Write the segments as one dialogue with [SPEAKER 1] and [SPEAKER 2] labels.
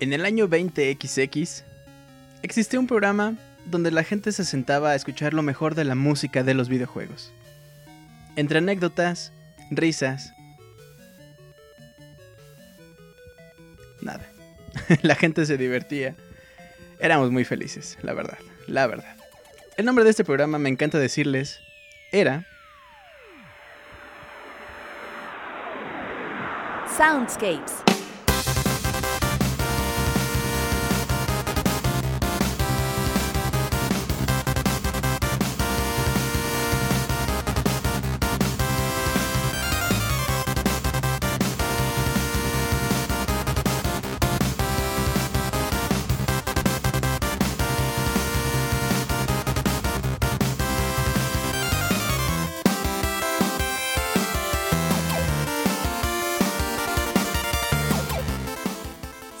[SPEAKER 1] En el año 20XX existía un programa donde la gente se sentaba a escuchar lo mejor de la música de los videojuegos. Entre anécdotas, risas, la gente se divertía. Éramos muy felices, la verdad, la verdad. El nombre de este programa, me encanta decirles, era...
[SPEAKER 2] Soundscapes.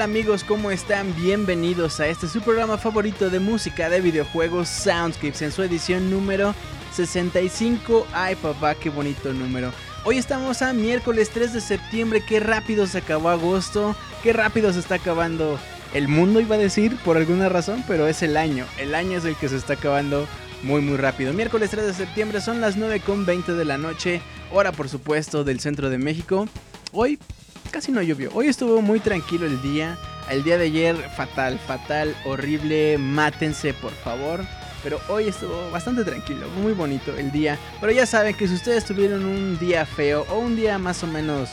[SPEAKER 1] Amigos? ¿Cómo están? Bienvenidos a este su programa favorito de música de videojuegos Soundscapes en su edición número 65. Ay papá, qué bonito número. Hoy estamos a miércoles 3 de septiembre, qué rápido se acabó agosto, qué rápido se está acabando el mundo iba a decir por alguna razón, pero es el año. El año es el que se está acabando muy muy rápido. Miércoles 3 de septiembre son las 9.20 de la noche, hora por supuesto del centro de México. Hoy casi no llovió. Hoy estuvo muy tranquilo el día. El día de ayer fatal, fatal, horrible. Mátense, por favor. Pero hoy estuvo bastante tranquilo, muy bonito el día. Pero ya saben que si ustedes tuvieron un día feo o un día más o menos...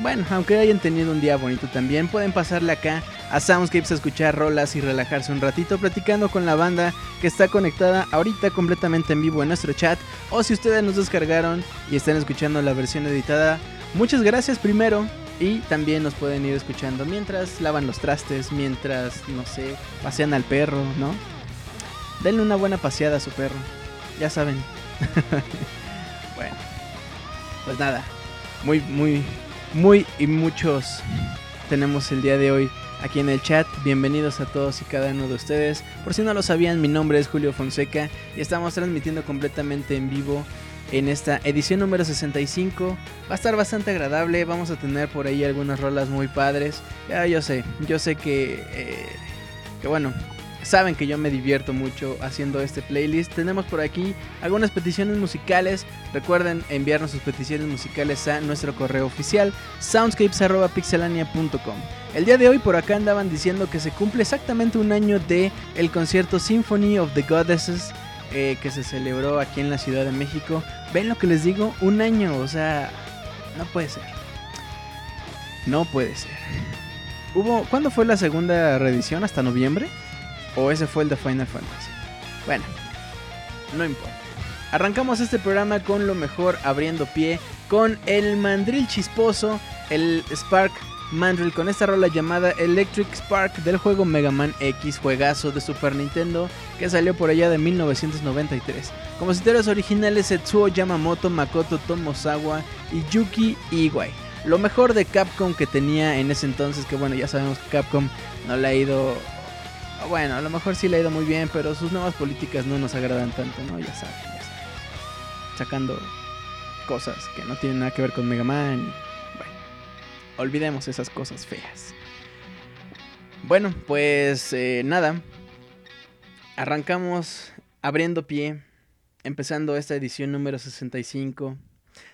[SPEAKER 1] Bueno, aunque hayan tenido un día bonito también, pueden pasarle acá a Soundscapes a escuchar rolas y relajarse un ratito platicando con la banda que está conectada ahorita completamente en vivo en nuestro chat. O si ustedes nos descargaron y están escuchando la versión editada, Muchas gracias primero y también nos pueden ir escuchando mientras lavan los trastes, mientras, no sé, pasean al perro, ¿no? Denle una buena paseada a su perro, ya saben. bueno, pues nada, muy, muy, muy y muchos tenemos el día de hoy aquí en el chat. Bienvenidos a todos y cada uno de ustedes. Por si no lo sabían, mi nombre es Julio Fonseca y estamos transmitiendo completamente en vivo en esta edición número 65. Va a estar bastante agradable, vamos a tener por ahí algunas rolas muy padres. Ya yo sé, yo sé que, eh, que bueno, saben que yo me divierto mucho haciendo este playlist. Tenemos por aquí algunas peticiones musicales. Recuerden enviarnos sus peticiones musicales a nuestro correo oficial soundscapes.pixelania.com. El día de hoy por acá andaban diciendo que se cumple exactamente un año de el concierto Symphony of the Goddesses eh, que se celebró aquí en la Ciudad de México. ¿Ven lo que les digo? Un año, o sea, no puede ser. No puede ser. Hubo, ¿Cuándo fue la segunda reedición? ¿Hasta noviembre? ¿O ese fue el de Final Fantasy? Bueno, no importa. Arrancamos este programa con lo mejor abriendo pie con el mandril chisposo, el Spark Mandrill con esta rola llamada Electric Spark del juego Mega Man X, juegazo de Super Nintendo que salió por allá de 1993. Compositores originales Setsuo Yamamoto, Makoto Tomosawa y Yuki Iwai. Lo mejor de Capcom que tenía en ese entonces, que bueno, ya sabemos que Capcom no le ha ido... Bueno, a lo mejor sí le ha ido muy bien, pero sus nuevas políticas no nos agradan tanto, ¿no? Ya saben, ya. Sacando cosas que no tienen nada que ver con Mega Man olvidemos esas cosas feas. Bueno, pues eh, nada. Arrancamos abriendo pie, empezando esta edición número 65.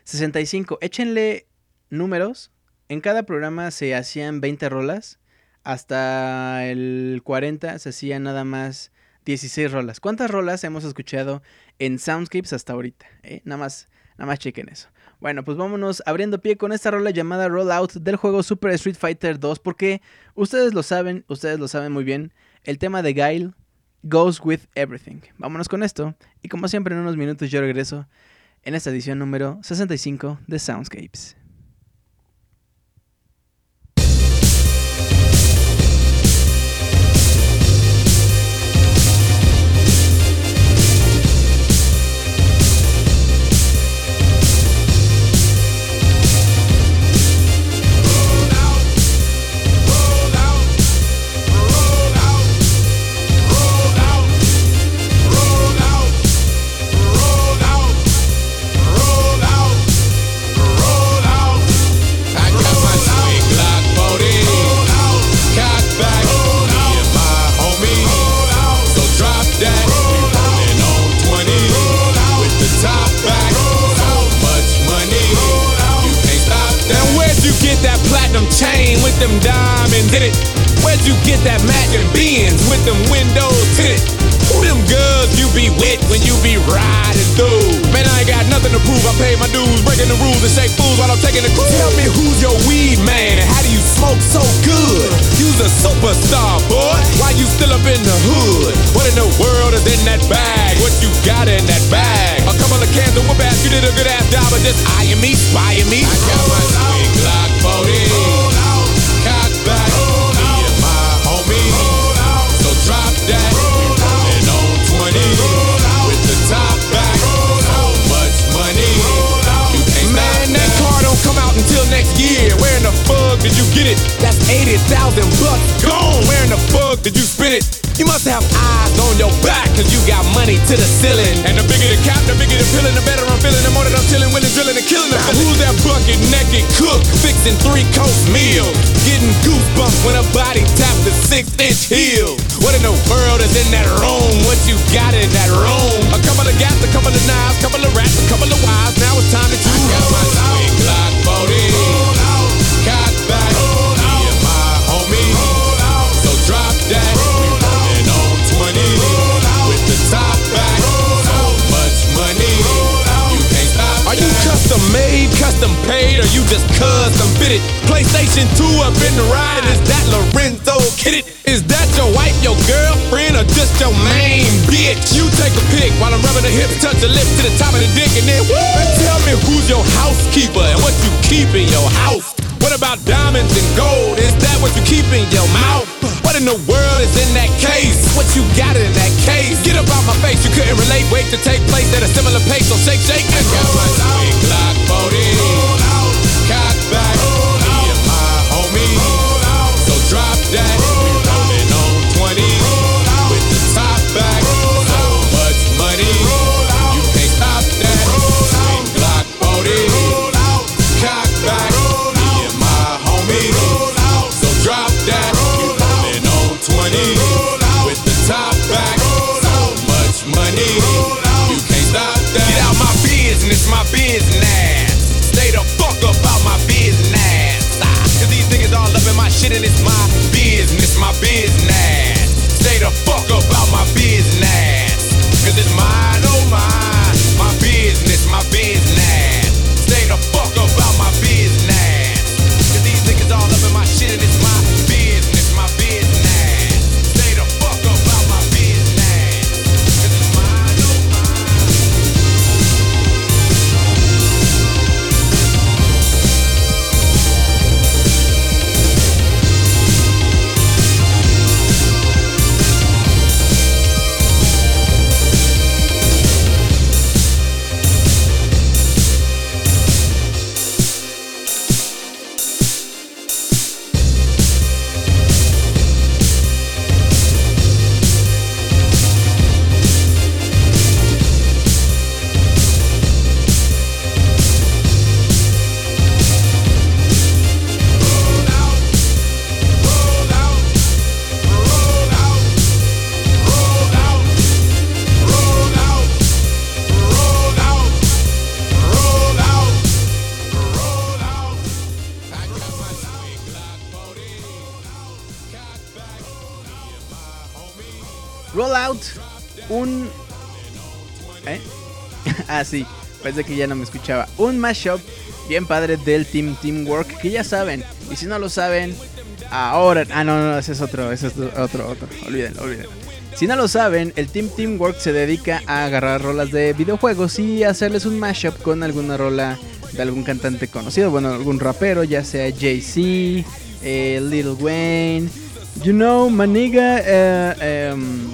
[SPEAKER 1] 65, échenle números. En cada programa se hacían 20 rolas. Hasta el 40 se hacían nada más 16 rolas. ¿Cuántas rolas hemos escuchado en Soundscapes hasta ahorita? Eh? Nada más, nada más chequen eso. Bueno, pues vámonos abriendo pie con esta rola llamada Rollout del juego Super Street Fighter 2 porque ustedes lo saben, ustedes lo saben muy bien, el tema de Guile goes with everything. Vámonos con esto y como siempre en unos minutos yo regreso en esta edición número 65 de Soundscapes. Them diamonds in it. Where'd you get that matching beans with them windows tinted? Who them girls you be with when you be riding through? Man, I ain't got nothing to prove. I pay my dues, breaking the rules and shake fools while I'm taking the cruise. Tell me who's your weed man and how do you smoke so good? You's a superstar, boy. Why you still up in the hood? What in the world is in that bag? What you got in that bag? A couple of cans of whoop ass. You did a good ass job of just eyeing me, spying me. I got my sweet Glock 40 on 20 with the top back. So much money. You Man, that car don't come out until next year. Where in the fuck did you get it? That's
[SPEAKER 3] 80,000 bucks gone. Where in the fuck did you spend it? You must have eyes on your back, cause you got money to the ceiling. And the bigger the cap, the bigger the feeling, the better I'm feeling. The more that I'm chilling, winning, drilling, and killing. Now, who's that bucket naked cook, fixing three course meals? Getting goosebumps when a body taps the six inch heel. What in the world is in that room? What you got in that room? A couple of gas, a couple of knives, a couple of rats, a couple of wives. Now it's time to choose. I got my swing Glock custom made, custom paid, or you just custom fitted? PlayStation 2 up in the ride. Is that Lorenzo it? Is that your wife, your girlfriend, or just your main bitch? You take a pic while I'm rubbing the hips, touch the lips to the top of the dick, and then woo! Tell me who's your housekeeper and what you keep in your house. What about diamonds and gold? Is that what you keep in your mouth? In the world is in that case? What you got in that case? Get up out my face, you couldn't relate. Wait to take place at a similar pace, so shake, shake, and go. Glock 40. Shit and it's my business, my business. Say the fuck up out my business. Cause it's mine.
[SPEAKER 1] Rollout, un... ¿Eh? ah, sí, que ya no me escuchaba. Un mashup bien padre del Team Teamwork, que ya saben. Y si no lo saben, ahora... Ah, no, no, ese es otro, ese es otro, otro. Olvídenlo, olvídenlo. Si no lo saben, el Team Teamwork se dedica a agarrar rolas de videojuegos y hacerles un mashup con alguna rola de algún cantante conocido, bueno, algún rapero, ya sea Jay-Z, eh, Lil Wayne, you know, Maniga, eh, em,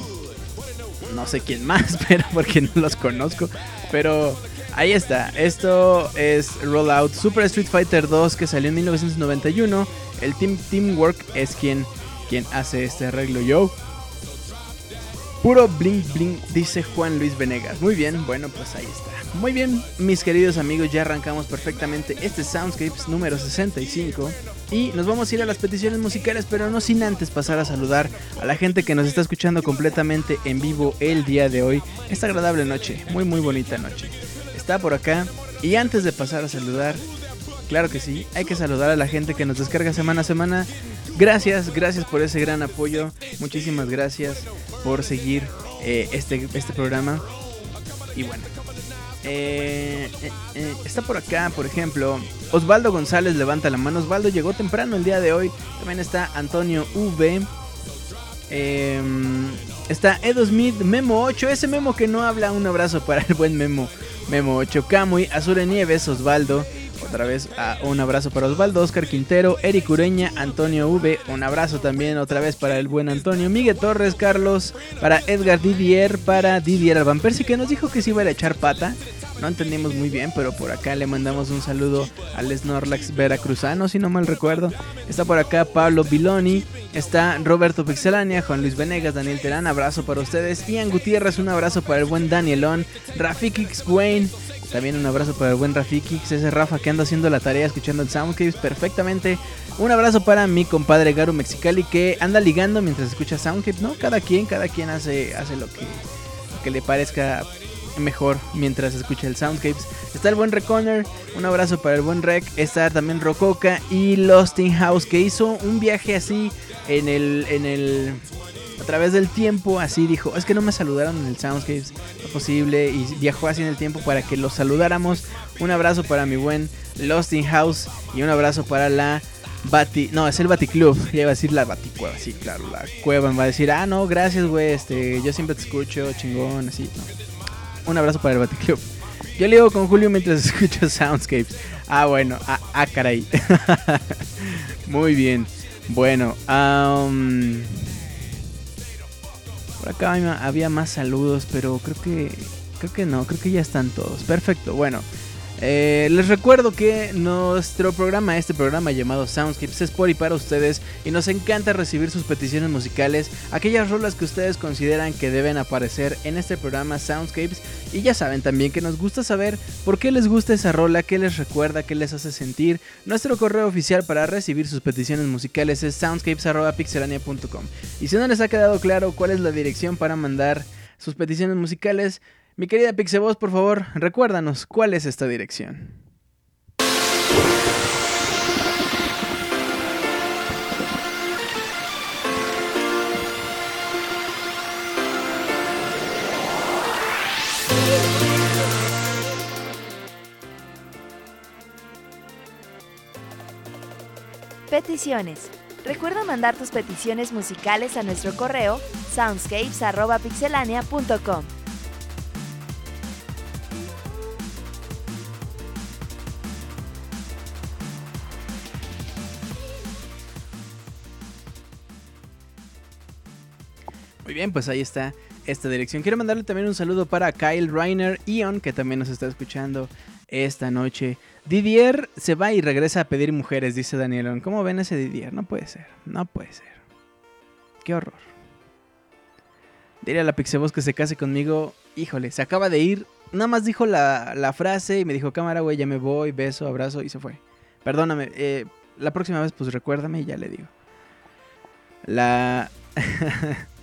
[SPEAKER 1] no sé quién más, pero porque no los conozco, pero ahí está. Esto es Rollout Super Street Fighter 2 que salió en 1991. El Team Teamwork es quien, quien hace este arreglo. Yo. Puro bling bling, dice Juan Luis Venegas. Muy bien, bueno, pues ahí está. Muy bien, mis queridos amigos, ya arrancamos perfectamente este Soundscapes número 65. Y nos vamos a ir a las peticiones musicales, pero no sin antes pasar a saludar a la gente que nos está escuchando completamente en vivo el día de hoy. Esta agradable noche, muy muy bonita noche. Está por acá. Y antes de pasar a saludar, claro que sí, hay que saludar a la gente que nos descarga semana a semana. Gracias, gracias por ese gran apoyo. Muchísimas gracias por seguir eh, este, este programa. Y bueno, eh, eh, está por acá, por ejemplo, Osvaldo González levanta la mano. Osvaldo llegó temprano el día de hoy. También está Antonio V. Eh, está Edo Smith, Memo 8. Ese Memo que no habla. Un abrazo para el buen Memo. Memo 8. Kamui, Azure Nieves, Osvaldo. Otra vez un abrazo para Osvaldo, Oscar Quintero, Eric Ureña, Antonio V. Un abrazo también otra vez para el buen Antonio. Miguel Torres, Carlos, para Edgar Didier, para Didier Alban Percy que nos dijo que se iba a echar pata. No entendimos muy bien, pero por acá le mandamos un saludo al Snorlax Veracruzano, si no mal recuerdo. Está por acá Pablo Biloni, está Roberto Pixelania, Juan Luis Venegas, Daniel Terán, abrazo para ustedes. Ian Gutiérrez, un abrazo para el buen Danielón. Rafikix Wayne, también un abrazo para el buen Rafikix, ese Rafa que anda haciendo la tarea escuchando el Soundcapes perfectamente. Un abrazo para mi compadre Garu Mexicali que anda ligando mientras escucha Soundcapes, ¿no? Cada quien, cada quien hace, hace lo, que, que le parezca mejor mientras escucha el Soundcapes. Está el buen Reconner, un abrazo para el buen Rec. Está también Rococa y Lost in House que hizo un viaje así en el, en el, través del tiempo. Así dijo, es que no me saludaron en el Soundscapes, no posible. Y viajó así en el tiempo para que los saludáramos. Un abrazo para mi buen Lost in House y un abrazo para la Bati, no, es el Baticlub. Ya iba a decir la Baticueva, sí, claro. La cueva me va a decir, ah, no, gracias, güey. Este, yo siempre te escucho, chingón, así. Un abrazo para el Baticlub. Yo leo con Julio mientras escucho Soundscapes. Ah, bueno, ah, ah caray. Muy bien. Bueno, um, acá había más saludos, pero creo que creo que no, creo que ya están todos. Perfecto. Bueno, eh, les recuerdo que nuestro programa, este programa llamado Soundscapes, es por y para ustedes y nos encanta recibir sus peticiones musicales, aquellas rolas que ustedes consideran que deben aparecer en este programa Soundscapes y ya saben también que nos gusta saber por qué les gusta esa rola, qué les recuerda, qué les hace sentir. Nuestro correo oficial para recibir sus peticiones musicales es soundscapes.pixelania.com y si no les ha quedado claro cuál es la dirección para mandar sus peticiones musicales, mi querida Pixeboss, por favor, recuérdanos cuál es esta dirección.
[SPEAKER 2] Peticiones. Recuerda mandar tus peticiones musicales a nuestro correo soundscapes.pixelania.com.
[SPEAKER 1] bien, pues ahí está esta dirección. Quiero mandarle también un saludo para Kyle Reiner Ion, que también nos está escuchando esta noche. Didier se va y regresa a pedir mujeres, dice Danielón. ¿Cómo ven ese Didier? No puede ser, no puede ser. Qué horror. Dile a la Pixeboss que se case conmigo. Híjole, se acaba de ir. Nada más dijo la, la frase y me dijo, cámara, güey, ya me voy, beso, abrazo y se fue. Perdóname, eh, la próxima vez pues recuérdame y ya le digo. La...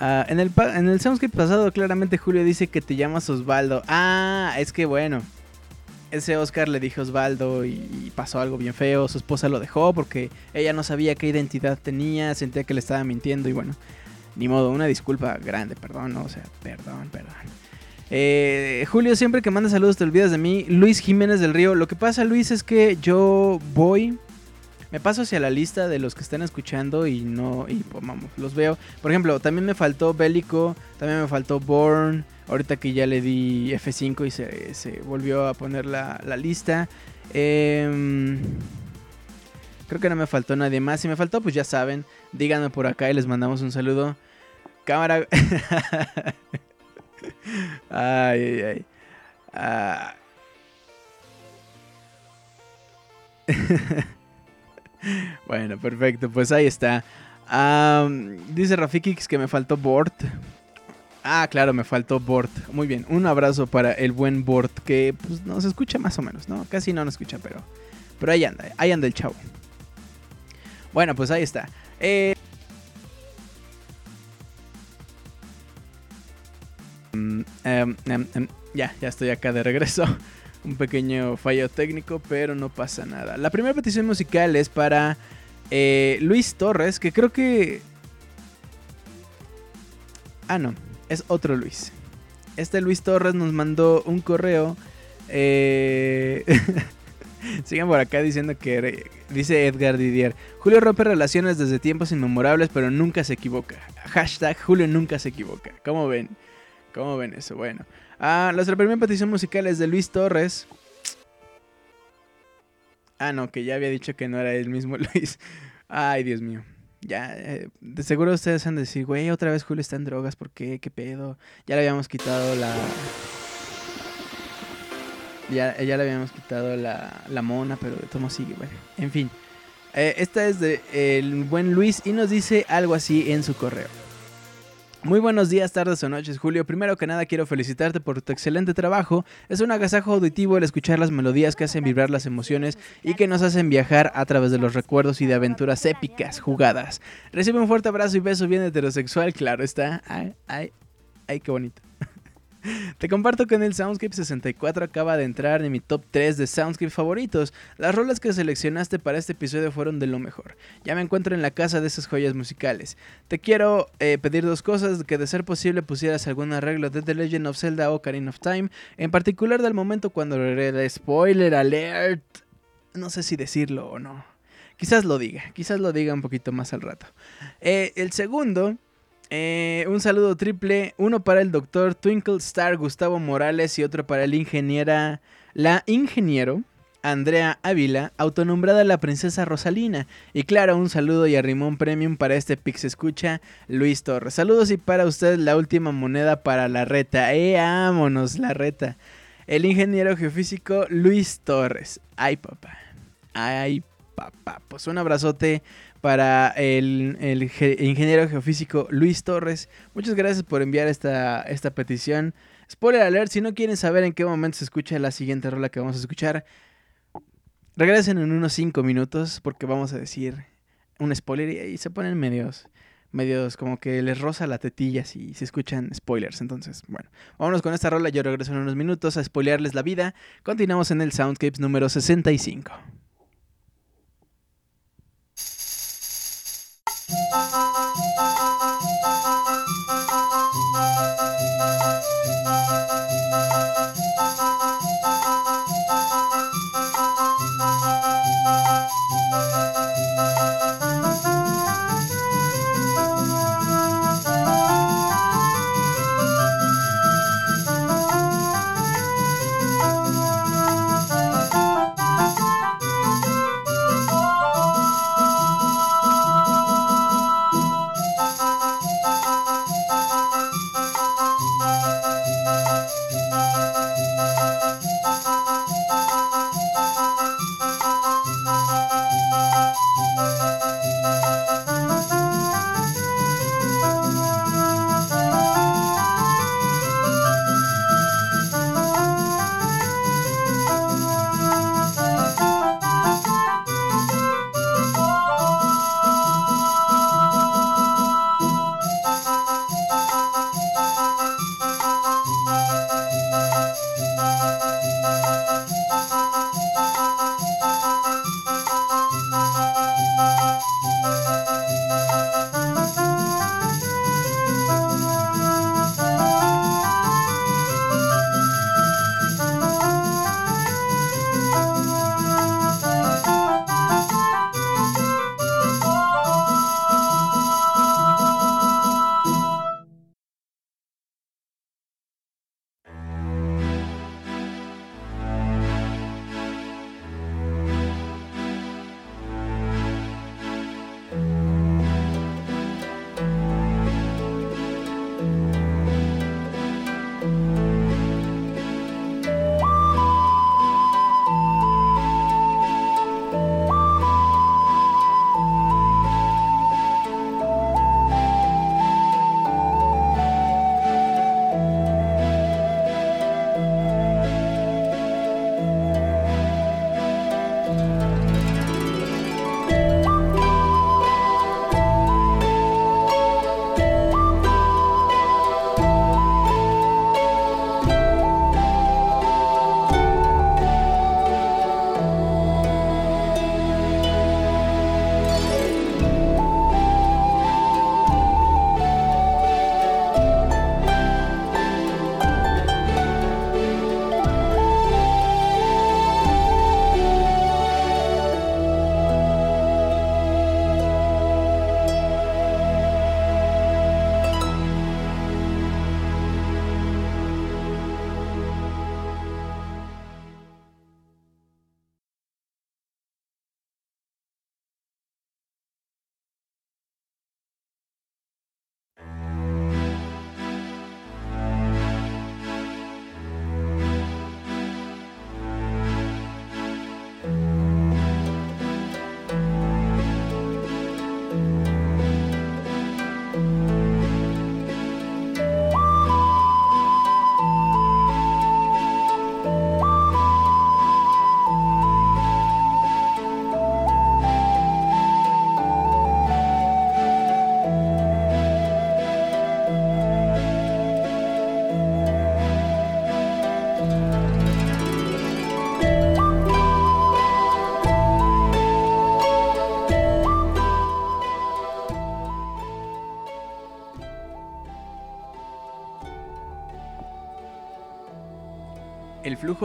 [SPEAKER 1] Ah, en, el, en el Soundscape pasado, claramente Julio dice que te llamas Osvaldo. Ah, es que bueno. Ese Oscar le dijo Osvaldo y, pasó algo bien feo. Su esposa lo dejó porque ella no sabía qué identidad tenía, sentía que le estaba mintiendo y bueno, ni modo, una disculpa grande, perdón, o sea, perdón, perdón. Eh, Julio, siempre que manda saludos te olvidas de mí. Luis Jiménez del Río. Lo que pasa, Luis, es que yo voy me paso hacia la lista de los que están escuchando y no, y pues, vamos, los veo. Por ejemplo, también me faltó Bélico, también me faltó Born, ahorita que ya le di F5 y se, volvió a poner la, lista. Em, creo que no me faltó nadie más. Si me faltó, pues ya saben, díganme por acá y les mandamos un saludo. Cámara. ay, ay, ay. Ah. bueno, perfecto. Pues ahí está. dice Rafikix que me faltó Bort. Ah, claro, me faltó Bort. Muy bien, un abrazo para el buen Bort, que pues nos escucha más o menos, ¿no? Casi no nos escucha, pero, pero ahí anda, ahí anda el chavo. Bueno, pues ahí está. Eh, mm, em, em, em, ya, ya estoy acá de regreso un pequeño fallo técnico, pero no pasa nada. La primera petición musical es para eh, Luis Torres, que creo que... Ah, no, es otro Luis. Este Luis Torres nos mandó un correo. Eh... Sigan por acá diciendo que dice Edgar Didier. Julio rompe relaciones desde tiempos inmemorables, pero nunca se equivoca. Hashtag Julio nunca se equivoca. ¿Cómo ven? ¿Cómo ven eso? Bueno. Ah, nuestra primera petición musical es de Luis Torres. Ah, no, que ya había dicho que no era el mismo Luis. Ay, Dios mío. Ya, eh, de seguro ustedes han de decir, güey, otra vez Julio está en drogas, ¿por qué? ¿Qué pedo? Ya le habíamos quitado la... Ya, le habíamos quitado la, la mona, pero de tomo sigue. Bueno, en fin. Eh, esta es de el buen Luis y nos dice algo así en su correo. Muy buenos días, tardes o noches, Julio. Primero que nada quiero felicitarte por tu excelente trabajo. Es un agasajo auditivo el escuchar las melodías que hacen vibrar las emociones y que nos hacen viajar a través de los recuerdos y de aventuras épicas jugadas. Recibe un fuerte abrazo y beso bien heterosexual, claro está. Ay, ay, ay, qué bonito. Te comparto que el Soundscape 64 acaba de entrar en mi top 3 de Soundscape favoritos. Las rolas que seleccionaste para este episodio fueron de lo mejor. Ya me encuentro en la casa de esas joyas musicales. Te quiero eh, pedir dos cosas, que de ser posible pusieras algún arreglo de The Legend of Zelda o Ocarina of Time, en particular del momento cuando el spoiler alert. No sé si decirlo o no. Quizás lo diga, quizás lo diga un poquito más al rato. Eh, el segundo eh, un saludo triple, uno para el doctor Twinkle Star Gustavo Morales y otro para el ingeniera, la ingeniero Andrea Ávila, autonombrada la princesa Rosalina. Y claro, un saludo y arrimón premium para este Pix Escucha, Luis Torres. Saludos y para usted la última moneda para la reta. ¡Eh, vámonos, la reta! El ingeniero geofísico Luis Torres. ¡Ay, papá! ¡Ay, papá! Pues un abrazote para el, ingeniero geofísico Luis Torres. Muchas gracias por enviar esta, esta petición. Spoiler alert, si no quieren saber en qué momento se escucha la siguiente rola que vamos a escuchar, regresen en unos 5 minutos porque vamos a decir un spoiler y, se ponen medios, medios como que les roza la tetilla si se escuchan spoilers. Entonces, bueno, vámonos con esta rola. Yo regreso en unos minutos a spoilearles la vida. Continuamos en el Soundscapes número 65. Bye.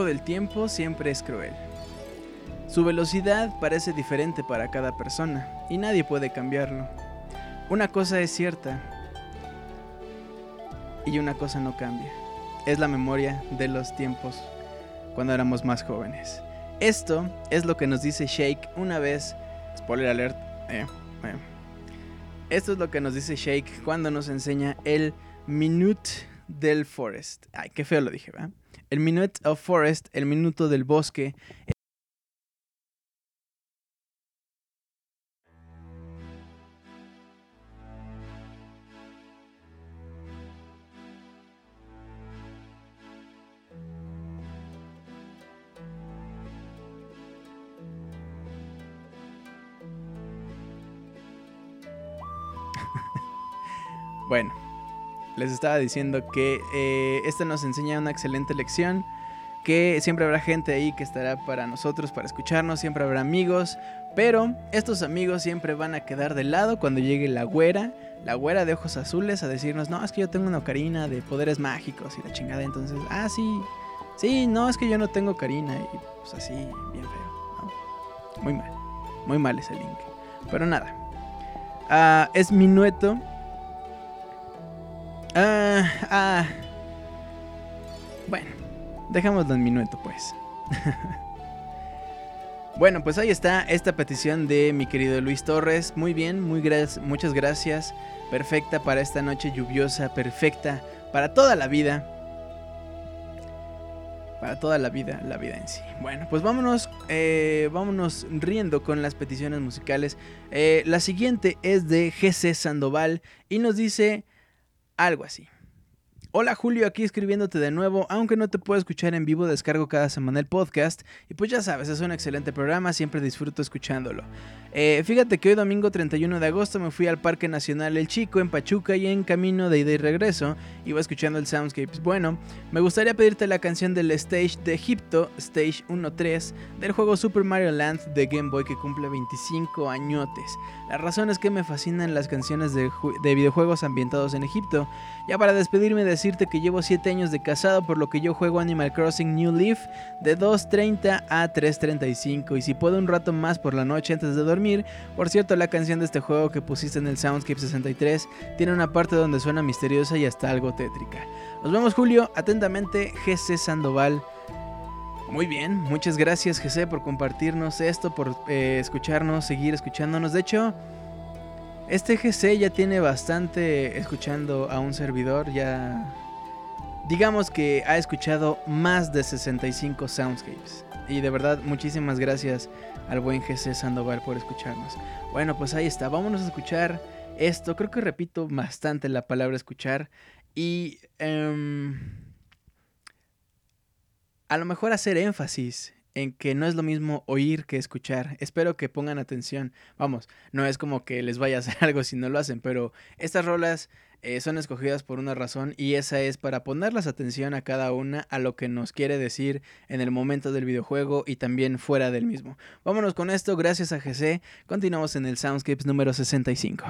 [SPEAKER 1] Del tiempo siempre es cruel. Su velocidad parece diferente para cada persona y nadie puede cambiarlo. Una cosa es cierta y una cosa no cambia. Es la memoria de los tiempos cuando éramos más jóvenes. Esto es lo que nos dice Shake una vez. Spoiler alert. eh, eh. Esto es lo que nos dice Shake cuando nos enseña el Minute del Forest. Ay, qué feo lo dije, ¿verdad? El Minute of Forest, el minuto del bosque. Bueno, les estaba diciendo que eh, esta nos enseña una excelente lección, que siempre habrá gente ahí que estará para nosotros, para escucharnos, siempre habrá amigos, pero estos amigos siempre van a quedar de lado cuando llegue la güera, la güera de ojos azules a decirnos, no, es que yo tengo una ocarina de poderes mágicos y la chingada, entonces, ah, sí, sí, no, es que yo no tengo ocarina y pues así, bien feo. Muy mal, muy mal ese link, pero nada. Ah, es minueto Ah, ah. Bueno, dejémoslo en minuto, pues. bueno, pues ahí está esta petición de mi querido Luis Torres. Muy bien, muy muchas gracias. Perfecta para esta noche lluviosa, perfecta para toda la vida. Para toda la vida, la vida en sí. Bueno, pues vámonos, eh, vámonos riendo con las peticiones musicales. Eh, la siguiente es de GC Sandoval y nos dice algo así. Hola Julio, aquí escribiéndote de nuevo, aunque no te puedo escuchar en vivo, descargo cada semana el podcast y pues ya sabes, es un excelente programa, siempre disfruto escuchándolo. Eh, fíjate que hoy domingo 31 de agosto me fui al Parque Nacional El Chico en Pachuca y en camino de ida y regreso iba escuchando el Soundscapes. Bueno, me gustaría pedirte la canción del Stage de Egipto, Stage 1-3, del juego Super Mario Land de Game Boy que cumple 25 añotes. La razón es que me fascinan las canciones de, de videojuegos ambientados en Egipto. Ya para despedirme decirte que llevo 7 años de casado por lo que yo juego Animal Crossing New Leaf de 2.30 a 3.35 y si puedo un rato más por la noche antes de dormir por cierto, la canción de este juego que pusiste en el Soundscape 63 tiene una parte donde suena misteriosa y hasta algo tétrica. Nos vemos Julio, atentamente GC Sandoval. Muy bien, muchas gracias GC por compartirnos esto, por eh, escucharnos, seguir escuchándonos. De hecho, este GC ya tiene bastante escuchando a un servidor, ya digamos que ha escuchado más de 65 soundscapes. Y de verdad, muchísimas gracias al buen GC Sandoval por escucharnos. Bueno, pues ahí está, vámonos a escuchar esto. Creo que repito bastante la palabra escuchar. Y um, a lo mejor hacer énfasis en que no es lo mismo oír que escuchar. Espero que pongan atención. Vamos, no es como que les vaya a hacer algo si no lo hacen, pero estas rolas eh, son escogidas por una razón y esa es para ponerlas atención a cada una a lo que nos quiere decir en el momento del videojuego y también fuera del mismo. Vámonos con esto, gracias a GC. Continuamos en el Soundscapes número 65.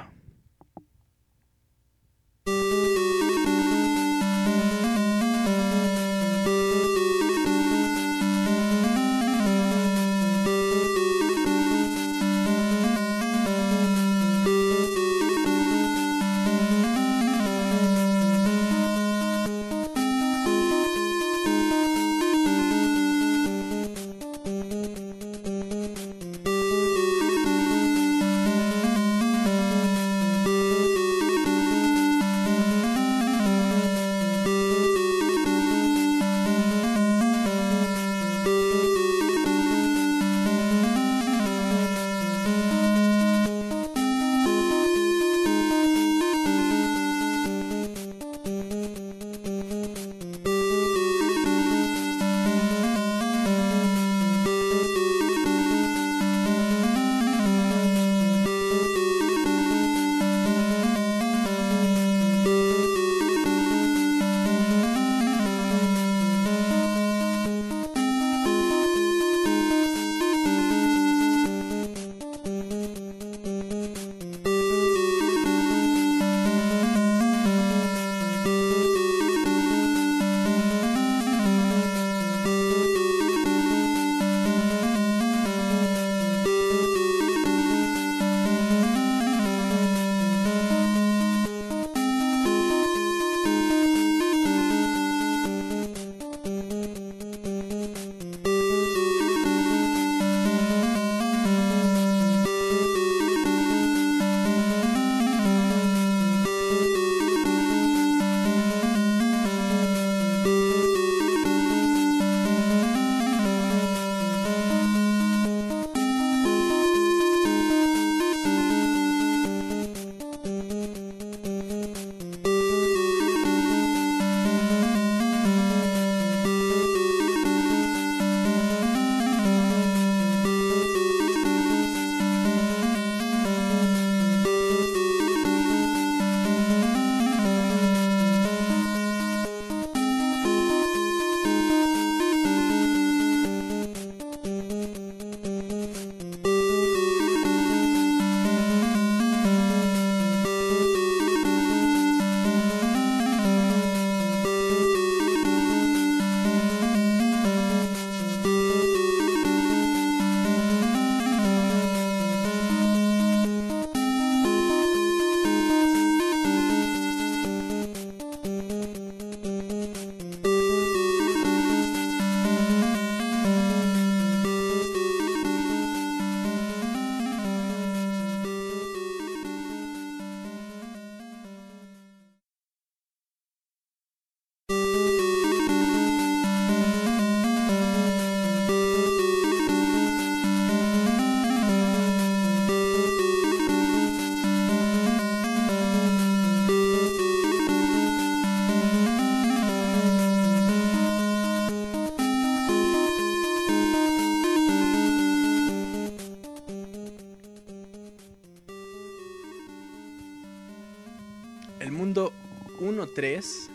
[SPEAKER 1] 1-3.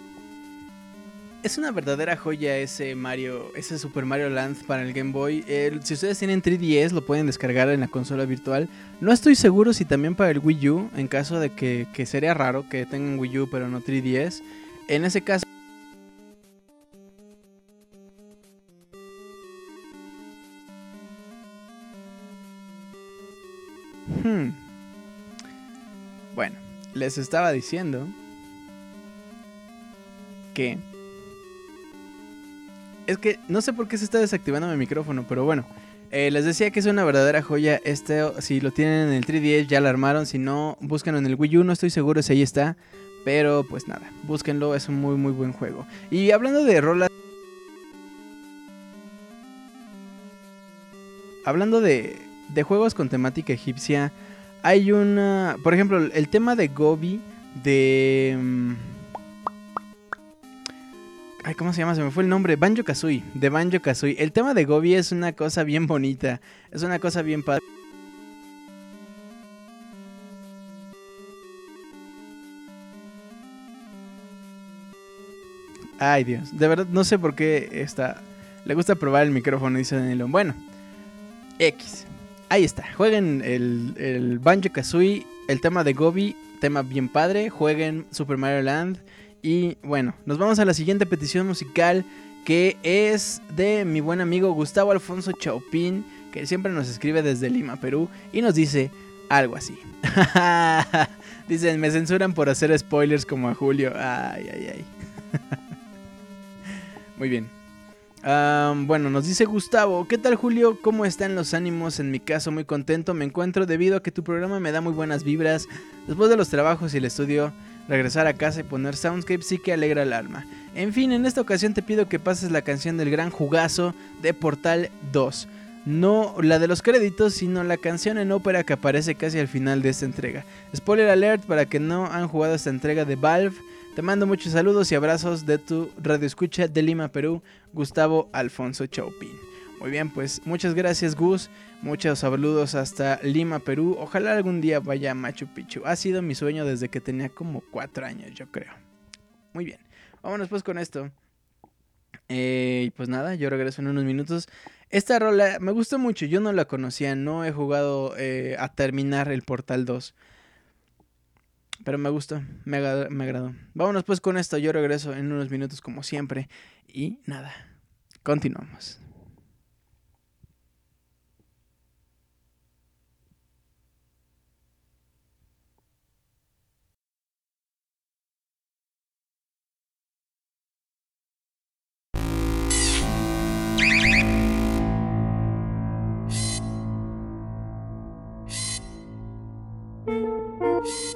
[SPEAKER 1] Es una verdadera joya ese Mario, ese Super Mario Land para el Game Boy. si ustedes tienen 3DS lo pueden descargar en la consola virtual. No estoy seguro si también para el Wii U, en caso de que, que sería raro que tengan Wii U pero no 3DS. En ese caso... Hmm. Bueno, les estaba diciendo que es que no sé por qué se está desactivando mi micrófono, pero bueno. Eh, les decía que es una verdadera joya. Este, si lo tienen en el 3DS ya lo armaron. Si no, búsquenlo en el Wii U. No estoy seguro si ahí está. Pero pues nada, búsquenlo. Es un muy muy buen juego. Y hablando de rolas... Hablando de, de juegos con temática egipcia. Hay una... Por ejemplo, el tema de Gobi. De... ¿cómo se llama? Se me fue el nombre. Banjo Kazooie. De Banjo Kazooie. El tema de Gobi es una cosa bien bonita. Es una cosa bien padre. Ay, Dios. De verdad, no sé por qué está. Le gusta probar el micrófono, dice Danilo. Bueno, X. Ahí está. Jueguen el, el Banjo Kazooie. El tema de Gobi. Tema bien padre. Jueguen Super Mario Land. Y bueno, nos vamos a la siguiente petición musical que es de mi buen amigo Gustavo Alfonso Chaupin, que siempre nos escribe desde Lima, Perú, y nos dice algo así. Dicen, me censuran por hacer spoilers como a Julio. Ay, ay, ay. Muy bien. bueno, nos dice Gustavo, ¿qué tal Julio? ¿Cómo están los ánimos? En mi caso, muy contento me encuentro debido a que tu programa me da muy buenas vibras. Después de los trabajos y el estudio, Regresar a casa y poner Soundscape sí que alegra el alma. En fin, en esta ocasión te pido que pases la canción del gran jugazo de Portal 2. No la de los créditos, sino la canción en ópera que aparece casi al final de esta entrega. Spoiler alert para que no han jugado esta entrega de Valve. Te mando muchos saludos y abrazos de tu radio escucha de Lima, Perú, Gustavo Alfonso Chaupin. Muy bien, pues muchas gracias Gus, muchos saludos hasta Lima, Perú. Ojalá algún día vaya a Machu Picchu. Ha sido mi sueño desde que tenía como cuatro años, yo creo. Muy bien, vámonos pues con esto. Eh, pues nada, yo regreso en unos minutos. Esta rola me gustó mucho, yo no la conocía, no he jugado eh, a terminar el Portal 2. Pero me gustó, me, me agradó. Vámonos pues con esto, yo regreso en unos minutos como siempre. Y nada, continuamos. Shh.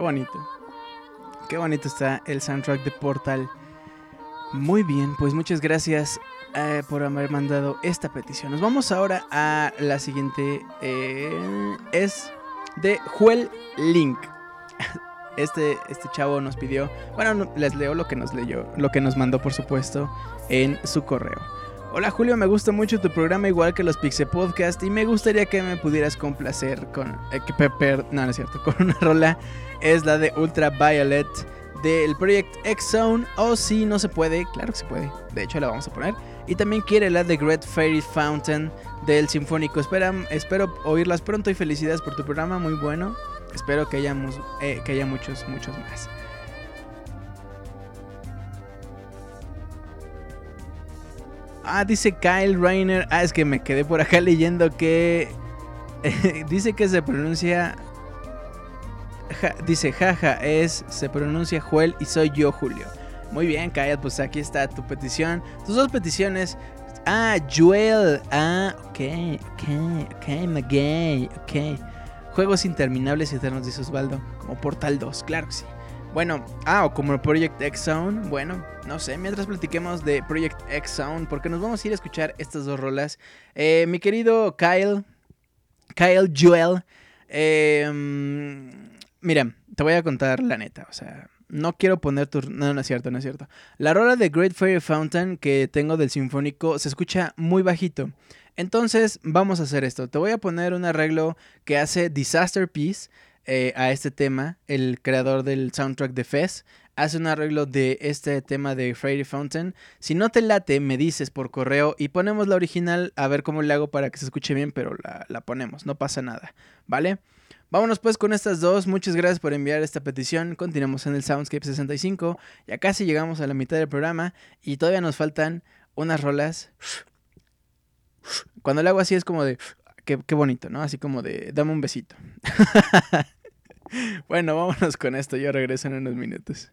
[SPEAKER 1] Qué bonito. Qué bonito está el soundtrack de Portal. Muy bien, pues muchas gracias eh, por haber mandado esta petición. Nos vamos ahora a la siguiente. eh, es de Juel Link. Este, este chavo nos pidió. Bueno, no, les leo lo que nos leyó. Lo que nos mandó, por supuesto, en su correo. Hola Julio, me gusta mucho tu programa igual que los Pixel Podcast y me gustaría que me pudieras complacer con eh, que Pepper, no, no es cierto, con una rola es la de Ultraviolet del Project X Zone o si no se puede, claro que se puede, de hecho la vamos a poner y también quiere la de Great Fairy Fountain del Sinfónico. Espera, espero oírlas pronto y felicidades por tu programa, muy bueno. Espero que hayamos eh, que haya muchos muchos más. Ah, dice Kyle Rainer. Ah, es que me quedé por acá leyendo que. dice que se pronuncia. dice, jaja, es. Se pronuncia Joel y soy yo, Julio. Muy bien, Kyle, pues aquí está tu petición. Tus dos peticiones. Ah, Joel. Ah, ok, ok, ok, Magay, ok. Juegos interminables y eternos, dice Osvaldo. Como Portal 2, claro que sí. Bueno, ah, o como Project X Zone. Bueno, no sé, mientras platiquemos de Project X Zone, porque nos vamos a ir a escuchar estas dos rolas. Eh, mi querido Kyle, Kyle Joel, mm, mira, te voy a contar la neta, o sea, no quiero poner tu... No, no es cierto, no es cierto. La rola de Great Fairy Fountain que tengo del Sinfónico se escucha muy bajito. Entonces, vamos a hacer esto. Te voy a poner un arreglo que hace Disaster Piece eh, a este tema, el creador del soundtrack de Fez, hace un arreglo de este tema de Fairy Fountain. Si no te late, me dices por correo y ponemos la original a ver cómo le hago para que se escuche bien, pero la, la ponemos, no pasa nada, ¿vale? Vámonos pues con estas dos, muchas gracias por enviar esta petición, continuamos en el Soundscape 65, ya casi llegamos a la mitad del programa y todavía nos faltan unas rolas. Cuando le hago así es como de, qué, qué bonito, ¿no? Así como de, dame un besito. bueno, vámonos con esto. Yo regreso en unos minutos.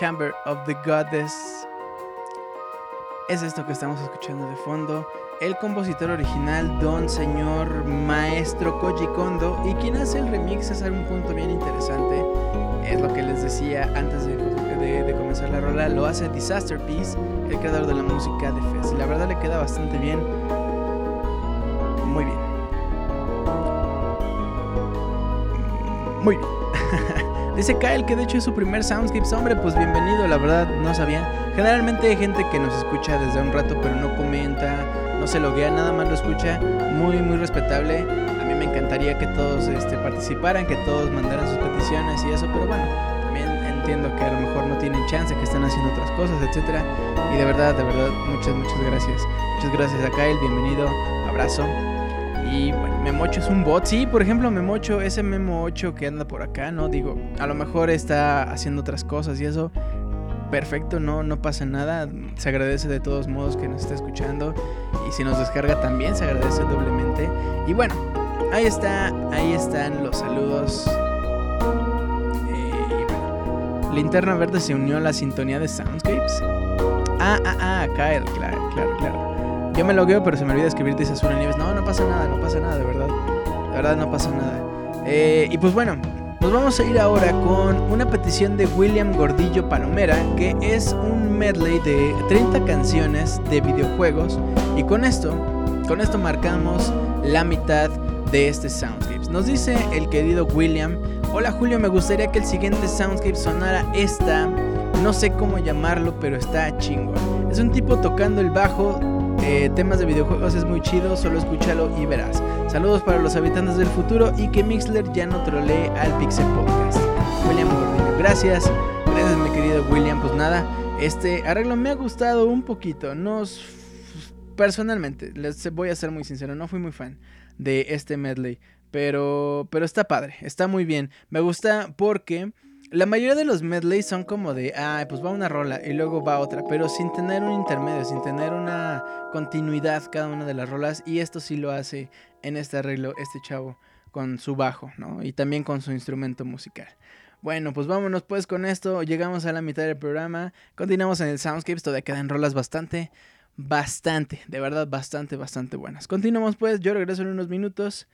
[SPEAKER 1] Chamber of the Goddess. Es esto que estamos escuchando de fondo. El compositor original, Don Señor Maestro Koji Kondo, y quien hace el remix es un punto bien interesante. Es lo que les decía antes de, comenzar la rola. Lo hace Disaster Piece, el creador de la música de Fez. La verdad le queda bastante bien. Muy bien. Muy bien. Dice Kyle que de hecho es su primer Soundscapes. Hombre, pues bienvenido, la verdad no sabía. Generalmente hay gente que nos escucha desde un rato pero no comenta, no se loguea, nada más lo escucha. Muy, muy respetable. A mí me encantaría que todos este, participaran, que todos mandaran sus peticiones y eso, pero bueno, también entiendo que a lo mejor no tienen chance, que están haciendo otras cosas, etcétera. Y de verdad, de verdad, muchas, muchas gracias. Muchas gracias a Kyle, bienvenido, abrazo. Y bueno, Memocho es un bot. Sí, por ejemplo, Memocho, ese Memo 8 que anda por acá, ¿no? Digo, a lo mejor está haciendo otras cosas y eso. Perfecto, no, no pasa nada. Se agradece de todos modos que nos esté escuchando. Y si nos descarga también se agradece doblemente. Y bueno, ahí está, ahí están los saludos. Eh, Linterna Verde se unió a la sintonía de Soundscapes. Ah, ah, ah, Kyle, claro, claro, claro. Yo me logueo, pero se me olvida escribir, dice Azura Nieves. No, no pasa nada, no pasa nada, de verdad. De verdad, no pasa nada. Eh, y pues bueno, nos vamos a ir ahora con una petición de William Gordillo Palomera, que es un medley de 30 canciones de videojuegos. Y con esto, con esto marcamos la mitad de este Soundscapes. Nos dice el querido William, hola Julio, me gustaría que el siguiente Soundscape sonara esta, no sé cómo llamarlo, pero está chingón. Es un tipo tocando el bajo eh, temas de videojuegos es muy chido, solo escúchalo y verás. Saludos para los habitantes del futuro y que Mixler ya no trolee al Pixel Podcast. William Gordillo, gracias. Gracias mi querido William. Pues nada, este arreglo me ha gustado un poquito. No personalmente, les voy a ser muy sincero, no fui muy fan de este medley. Pero, pero está padre, está muy bien. Me gusta porque la mayoría de los medleys son como de, ah, pues va una rola y luego va otra, pero sin tener un intermedio, sin tener una continuidad cada una de las rolas. Y esto sí lo hace en este arreglo este chavo con su bajo, ¿no? Y también con su instrumento musical. Bueno, pues vámonos pues con esto. Llegamos a la mitad del programa. Continuamos en el Soundscapes. Todavía quedan rolas bastante, bastante, de verdad, bastante, bastante buenas. Continuamos pues. Yo regreso en unos minutos.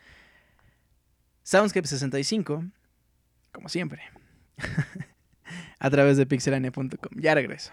[SPEAKER 1] Soundscape 65, como siempre. a través de pixelania.com. Ya regreso.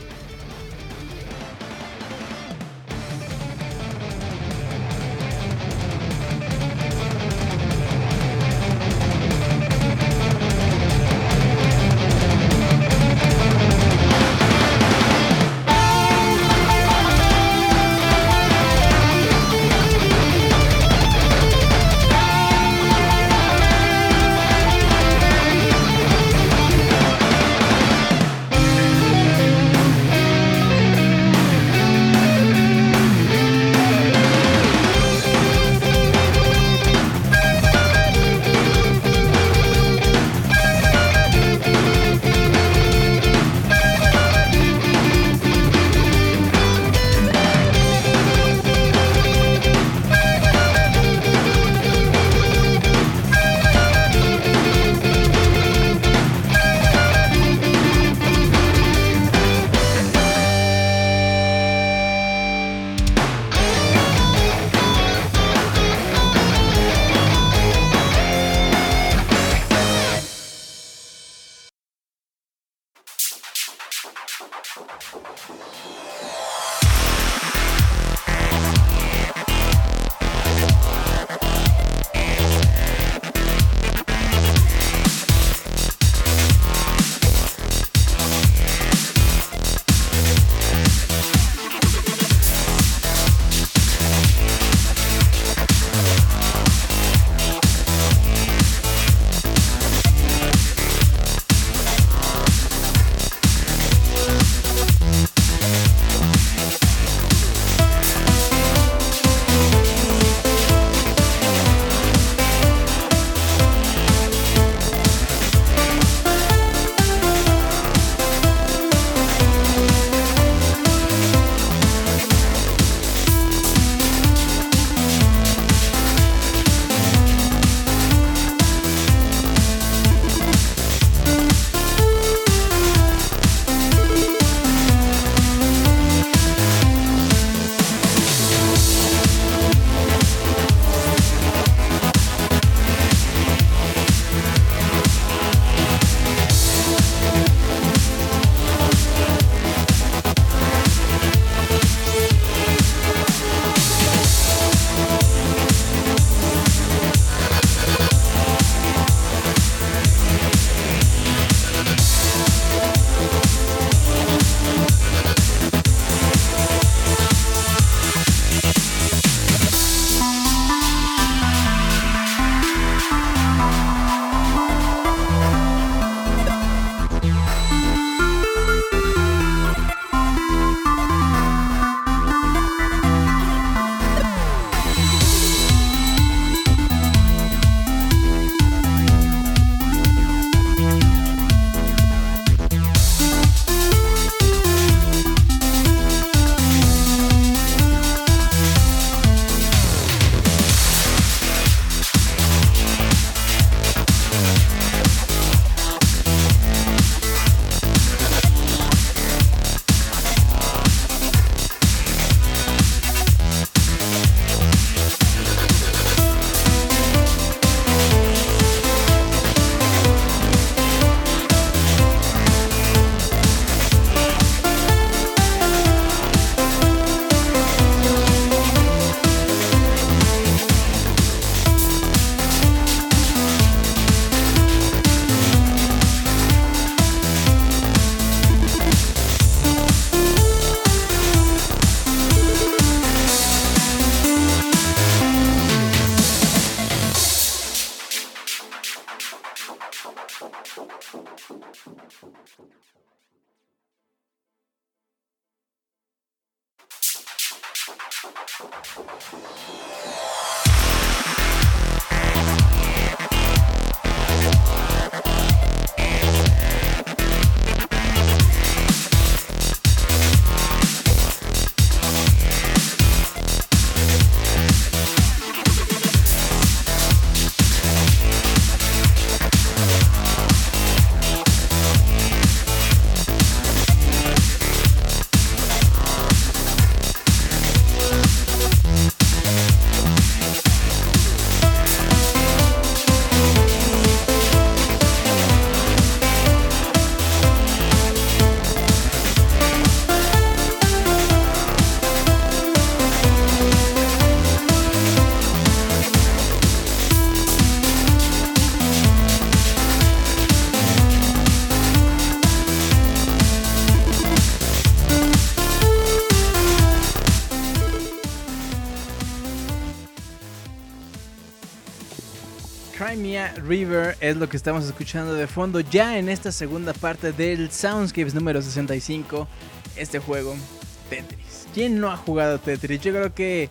[SPEAKER 1] River es lo que estamos escuchando de fondo ya en esta segunda parte del Soundscapes número 65. Este juego, Tetris. ¿Quién no ha jugado Tetris? Yo creo que...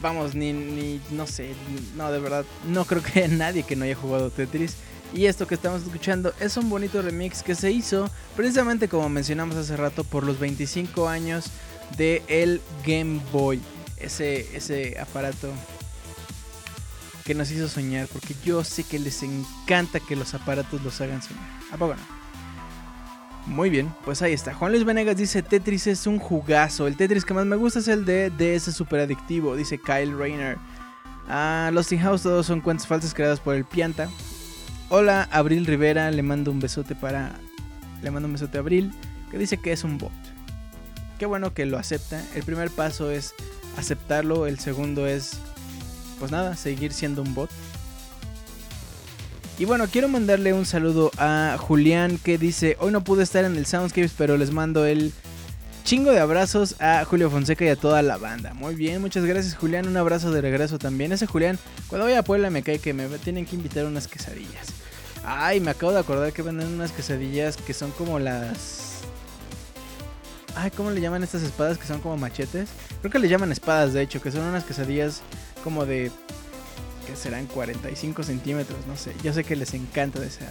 [SPEAKER 1] Vamos, ni, ni, no sé, no, de verdad, no creo que haya nadie que no haya jugado Tetris. Y esto que estamos escuchando es un bonito remix que se hizo precisamente como mencionamos hace rato por los 25 años de el Game Boy. Ese, ese aparato que nos hizo soñar, porque yo sé que les encanta que los aparatos los hagan soñar. ¿A? Muy bien, pues ahí está. Juan Luis Venegas dice Tetris es un jugazo. El Tetris que más me gusta es el de DS Super Adictivo, dice Kyle Rayner. Ah, Lost in House todos son cuentas falsas creadas por el Pianta. Hola, Abril Rivera, le mando un besote para. Le mando un besote a Abril, que dice que es un bot. Qué bueno que lo acepta. El primer paso es aceptarlo, el segundo es pues nada, seguir siendo un bot. Y bueno, quiero mandarle un saludo a Julián que dice, hoy no pude estar en el Soundscapes, pero les mando el chingo de abrazos a Julio Fonseca y a toda la banda. Muy bien, muchas gracias Julián, un abrazo de regreso también. Ese Julián, cuando vaya a Puebla me cae que me tienen que invitar unas quesadillas. Ay, me acabo de acordar que venden unas quesadillas que son como las... Ay, ¿cómo le llaman estas espadas que son como machetes? Creo que le llaman espadas, de hecho, que son unas quesadillas como de que serán 45 centímetros, no sé. Yo sé que les encanta de esa.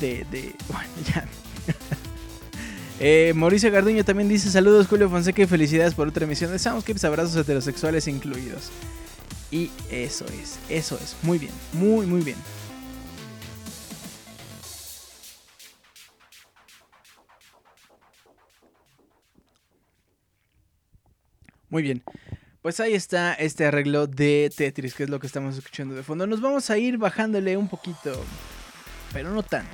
[SPEAKER 1] De. de bueno, ya. eh, Mauricio Garduño también dice: Saludos, Julio Fonseca, y felicidades por otra emisión de Soundscapes. Abrazos heterosexuales incluidos. Y eso es, eso es. Muy bien, muy, muy bien. Muy bien. Pues ahí está este arreglo de Tetris, que es lo que estamos escuchando de fondo. Nos vamos a ir bajándole un poquito, pero no tanto.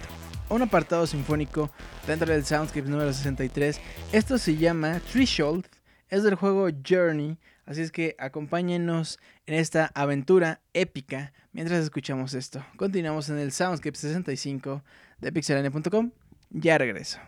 [SPEAKER 1] A un apartado sinfónico dentro del Soundscape número 63. Esto se llama Threshold, es del juego Journey. Así es que acompáñenos en esta aventura épica mientras escuchamos esto. Continuamos en el Soundscape 65 de pixelania.com. Ya regreso.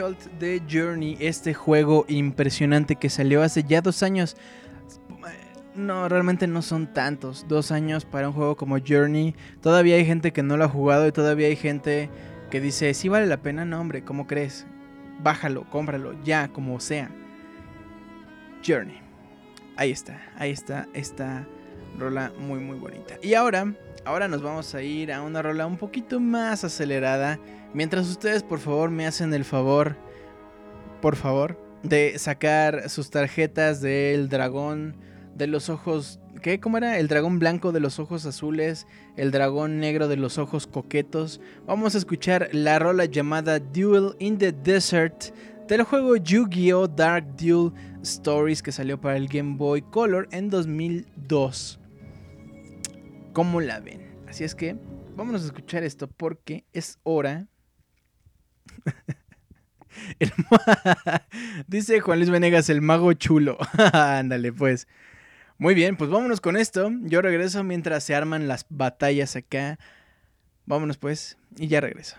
[SPEAKER 1] Threshold de Journey, este juego impresionante que salió hace ya dos años. No, realmente no son tantos. Dos años para un juego como Journey. Todavía hay gente que no lo ha jugado y todavía hay gente que dice, sí vale la pena, no hombre, ¿cómo crees? Bájalo, cómpralo, ya, como sea. Journey. Ahí está, ahí está esta rola muy muy bonita. Y ahora, ahora nos vamos a ir a una rola un poquito más acelerada Mientras ustedes por favor me hacen el favor, por favor, de sacar sus tarjetas del dragón de los ojos... ¿Qué? ¿Cómo era? El dragón blanco de los ojos azules, el dragón negro de los ojos coquetos. Vamos a escuchar la rola llamada Duel in the Desert del juego Yu-Gi-Oh! Dark Duel Stories que salió para el Game Boy Color en 2002. ¿Cómo la ven? Así es que vámonos a escuchar esto porque es hora Dice Juan Luis Venegas, el mago chulo. Ándale, pues. Muy bien, pues vámonos con esto. Yo regreso mientras se arman las batallas acá. Vámonos pues, y ya regreso.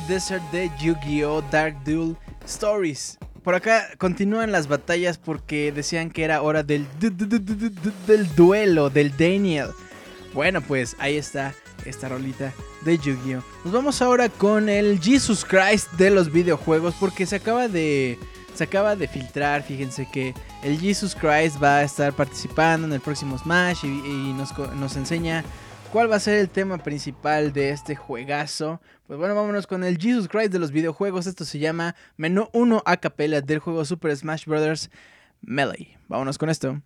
[SPEAKER 1] Desert de Yu-Gi-Oh! Dark Duel Stories. Por acá continúan las batallas porque decían que era hora del, del duelo, del Daniel. Bueno, pues ahí está esta rolita de Yu-Gi-Oh! Nos vamos ahora con el Jesus Christ de los videojuegos porque se acaba de se acaba de filtrar, fíjense que el Jesus Christ va a estar participando en el próximo Smash y, nos, nos, enseña cuál va a ser el tema principal de este juegazo. Pues bueno, vámonos con el Jesus Christ de los videojuegos. Esto se llama Menú 1 a capella del juego Super Smash Bros. Melee. Vámonos con esto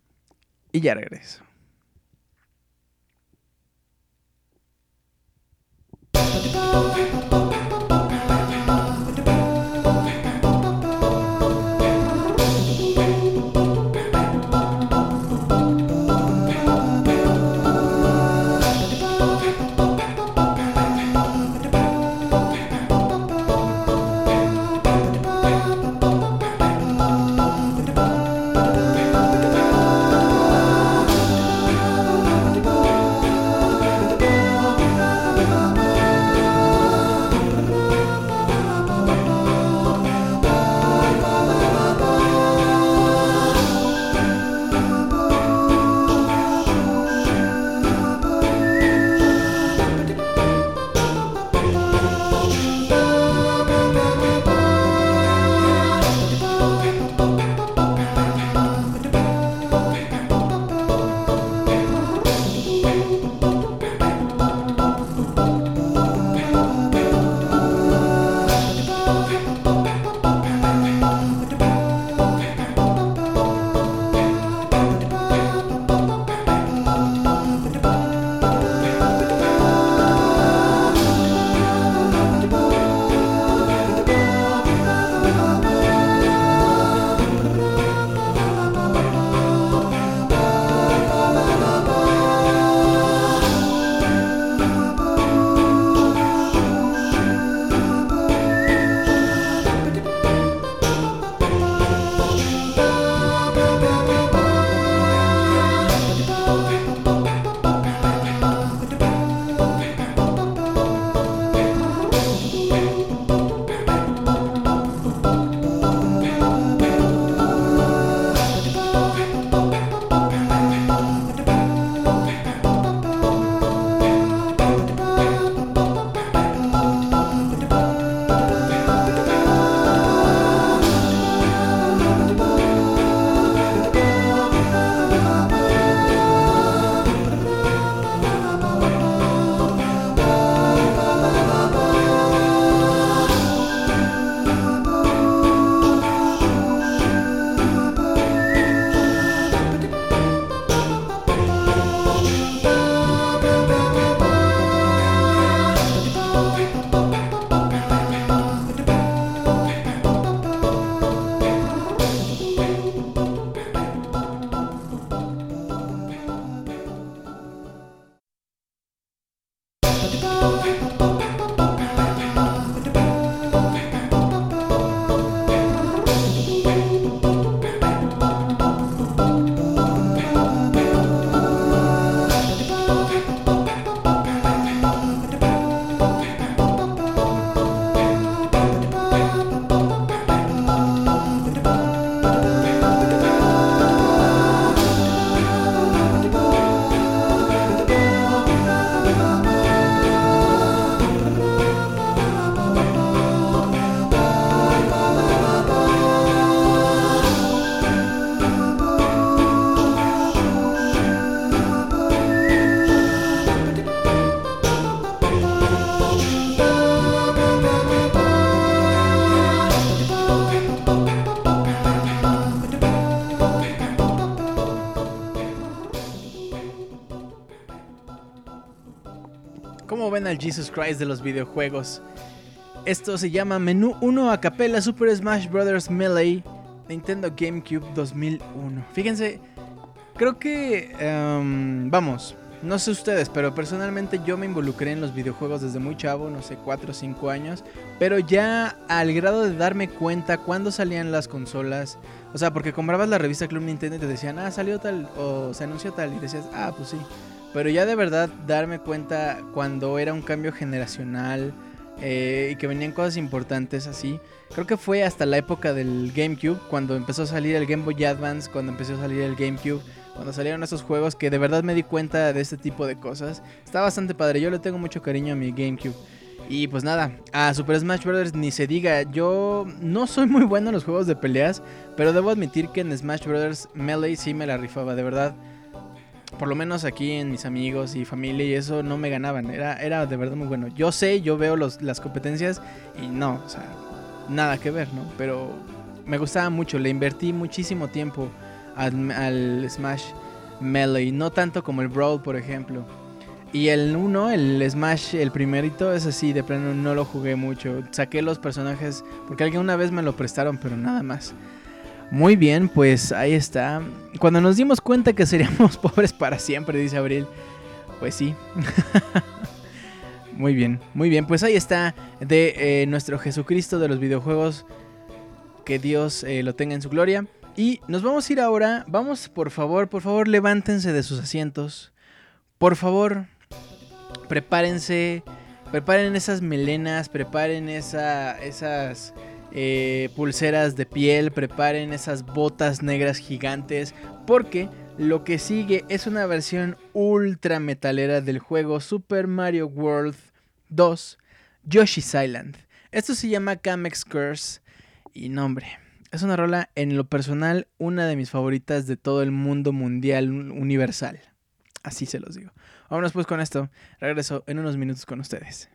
[SPEAKER 1] y ya regreso. Al Jesus Christ de los videojuegos. Esto se llama Menú 1 a capella Super Smash Bros. Melee Nintendo GameCube 2001. Fíjense, creo que... Em, vamos, no sé ustedes, pero personalmente yo me involucré en los videojuegos desde muy chavo, no sé, 4 o 5 años. Pero ya al grado de darme cuenta cuando salían las consolas. O sea, porque comprabas la revista Club Nintendo y te decían, ah, salió tal, o se anunció tal, y decías, ah, pues sí. Pero ya de verdad darme cuenta cuando era un cambio generacional, eh, y que venían cosas importantes así. Creo que fue hasta la época del GameCube, cuando empezó a salir el Game Boy Advance, cuando empezó a salir el GameCube, cuando salieron esos juegos que de verdad me di cuenta de este tipo de cosas. Está bastante padre, yo le tengo mucho cariño a mi GameCube. Y pues nada, a Super Smash Bros. ni se diga, yo no soy muy bueno en los juegos de peleas, pero debo admitir que en Smash Bros. Melee sí me la rifaba, de verdad. Por lo menos aquí en mis amigos y familia y eso no me ganaban, era, era de verdad muy bueno. Yo sé, yo veo los, las competencias y no, o sea, nada que ver, ¿no? Pero me gustaba mucho, le invertí muchísimo tiempo al, al Smash Melee, no tanto como el Brawl, por ejemplo. Y el 1, el Smash, el primerito, es así, de plano no lo jugué mucho. Saqué los personajes porque alguna vez me lo prestaron, pero nada más. Muy bien, pues ahí está. Cuando nos dimos cuenta que seríamos pobres para siempre, dice Abril. Pues sí. muy bien, muy bien. Pues ahí está de eh, nuestro Jesucristo de los videojuegos. Que Dios eh, lo tenga en su gloria. Y nos vamos a ir ahora. Vamos, por favor, por favor, levántense de sus asientos. Por favor, prepárense, preparen esas melenas, preparen esa, esas eh, pulseras de piel, preparen esas botas negras gigantes, porque lo que sigue es una versión ultra metalera del juego Super Mario World 2 Yoshi's Island. Esto se llama Kamex Curse y nombre. Es una rola en lo personal una de mis favoritas de todo el mundo mundial universal. Así se los digo. Vámonos pues con esto. Regreso en unos minutos con ustedes.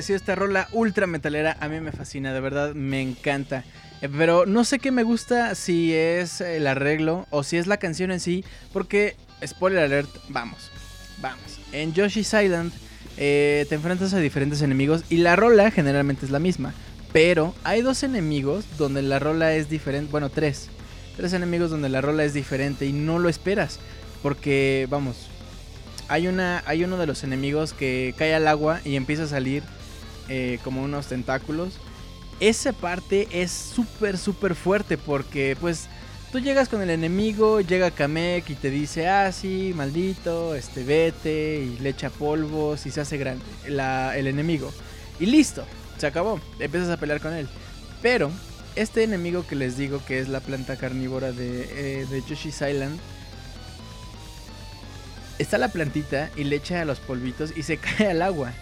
[SPEAKER 1] Pareció esta rola ultra metalera? A mí me fascina, de verdad, me encanta. Eh, pero no sé qué me gusta si es el arreglo o si es la canción en sí, porque, spoiler alert, vamos, vamos. En Yoshi's Island eh, te enfrentas a diferentes enemigos y la rola generalmente es la misma. Pero hay dos enemigos donde la rola es diferente, bueno, tres. Tres enemigos donde la rola es diferente y no lo esperas. Porque, vamos, hay, una, hay uno de los enemigos que cae al agua y empieza a salir eh, como unos tentáculos. Esa parte es súper, súper fuerte porque pues tú llegas con el enemigo, llega Kamek y te dice, ah, sí, maldito, este, vete y le echa polvos y se hace grande el enemigo. Y listo, se acabó, empiezas a pelear con él. Pero este enemigo que les digo que es la planta carnívora de, eh, de Yoshi's Island, está la plantita y le echa los polvitos y se cae al agua.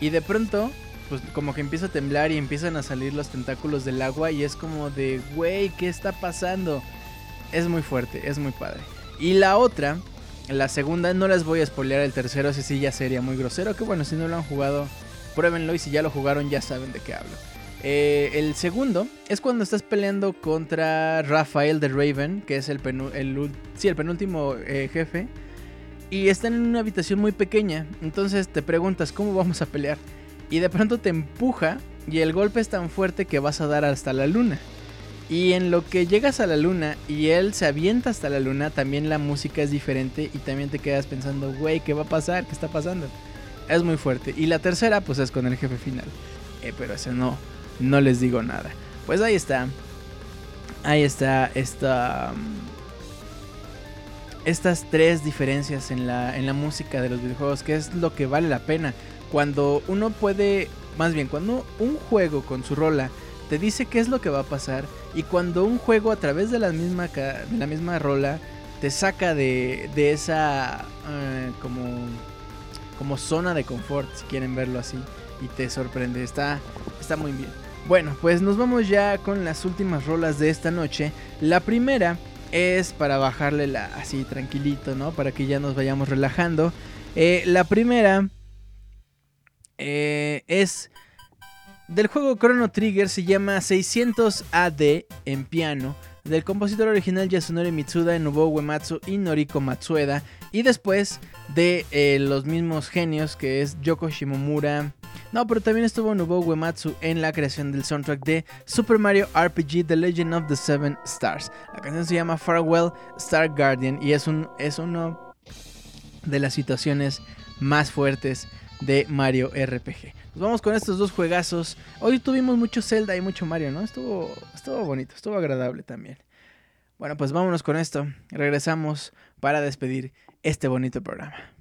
[SPEAKER 1] Y de pronto, pues como que empieza a temblar y empiezan a salir los tentáculos del agua y es como de, güey, ¿qué está pasando? Es muy fuerte, es muy padre. Y la otra, la segunda, no les voy a spoilear el tercero, ese sí ya sería muy grosero. Que bueno, si no lo han jugado, pruébenlo y si ya lo jugaron ya saben de qué hablo. Eh, el segundo es cuando estás peleando contra Rafael de Raven, que es el, el, sí, el penúltimo eh, jefe y están en una habitación muy pequeña. Entonces te preguntas, ¿cómo vamos a pelear? Y de pronto te empuja y el golpe es tan fuerte que vas a dar hasta la luna. Y en lo que llegas a la luna y él se avienta hasta la luna, también la música es diferente y también te quedas pensando, güey, ¿qué va a pasar? ¿Qué está pasando? Es muy fuerte. Y la tercera, pues es con el jefe final. Eh, pero ese no, no les digo nada. Pues ahí está. Ahí está esta estas tres diferencias en la, en la música de los videojuegos, que es lo que vale la pena. Cuando uno puede, más bien, cuando un juego con su rola te dice qué es lo que va a pasar, y cuando un juego a través de la misma, de la misma rola te saca de, de esa eh, como, como zona de confort, si quieren verlo así, y te sorprende, está, está muy bien. Bueno, pues nos vamos ya con las últimas rolas de esta noche. La primera es para bajarle la, así tranquilito, ¿no? Para que ya nos vayamos relajando. Eh, la primera eh, es del juego Chrono Trigger, se llama 600 AD en piano. Del compositor original Yasunori Mitsuda, Nobuo Uematsu y Noriko Matsueda. Y después de eh, los mismos genios que es Yoko Shimomura, no, pero también estuvo Nobuo Uematsu en la creación del soundtrack de Super Mario RPG The Legend of the Seven Stars. La canción se llama Farewell Star Guardian y es, un, es uno de las situaciones más fuertes de Mario RPG. Vamos con estos dos juegazos. Hoy tuvimos mucho Zelda y mucho Mario, ¿no? Estuvo, estuvo bonito, estuvo agradable también. Bueno, pues vámonos con esto. Regresamos para despedir este bonito programa.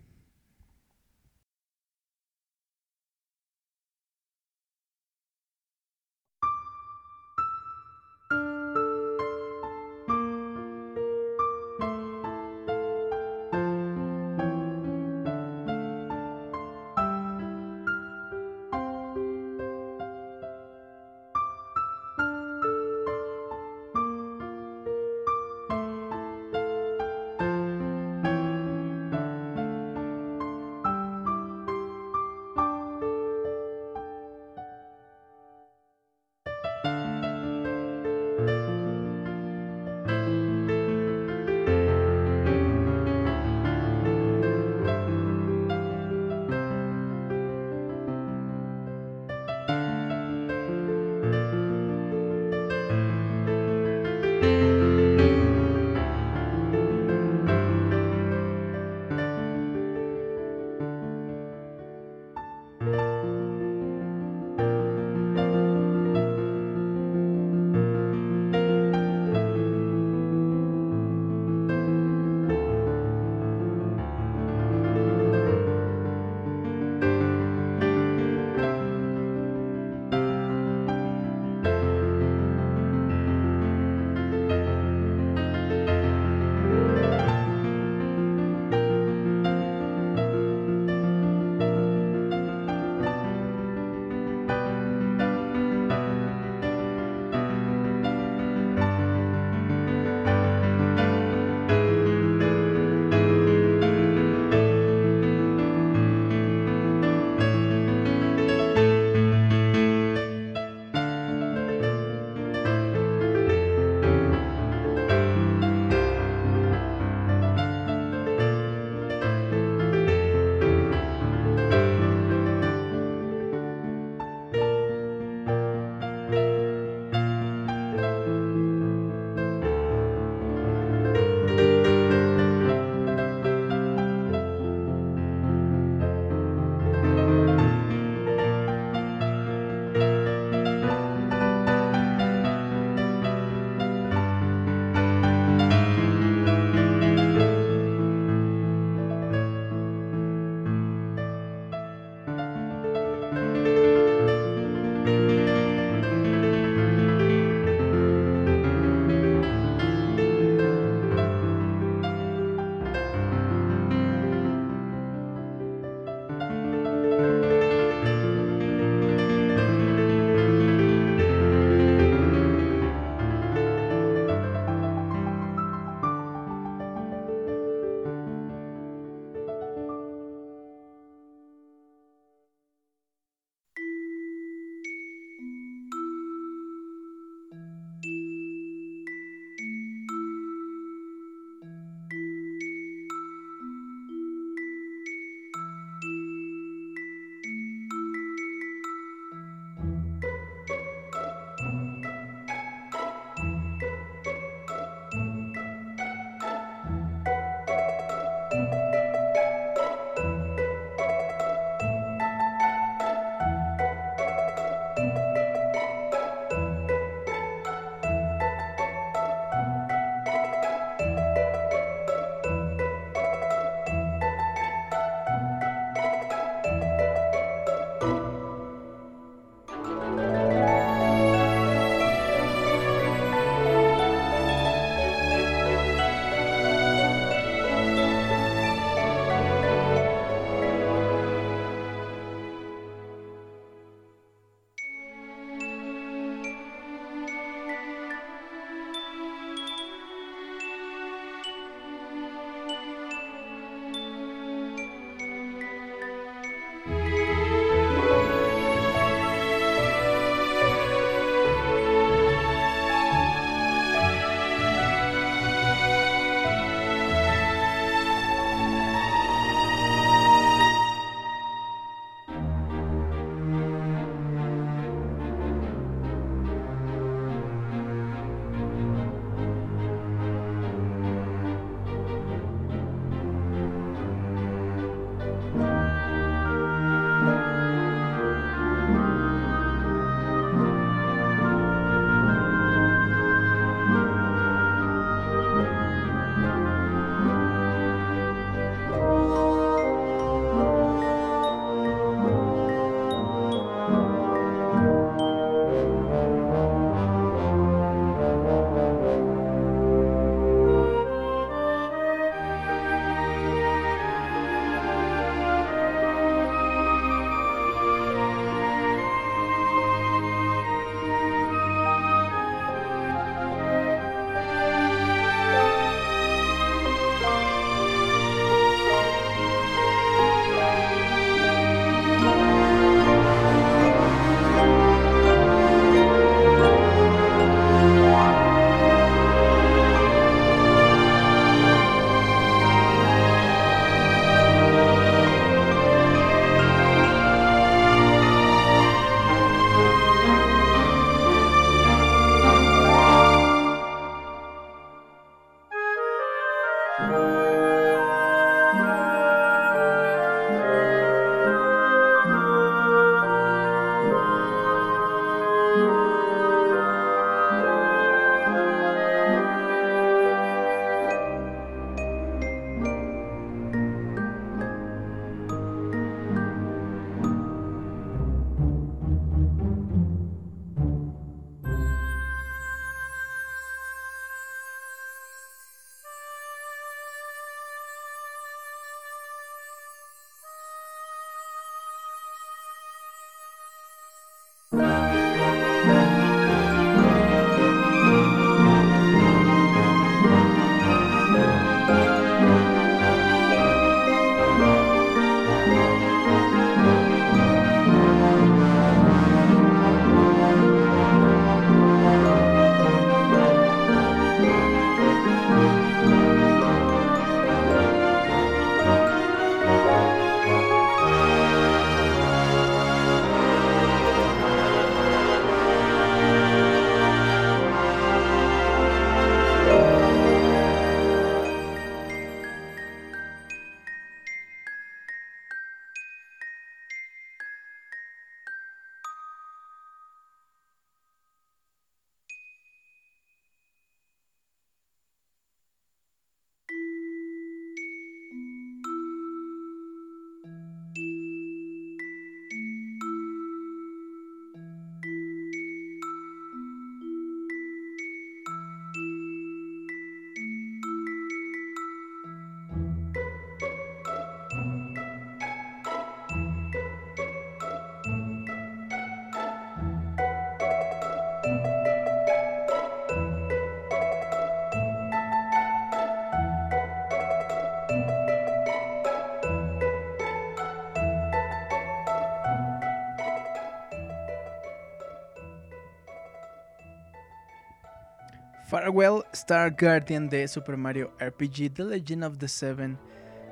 [SPEAKER 1] Farewell Star Guardian de Super Mario RPG The Legend of the Seven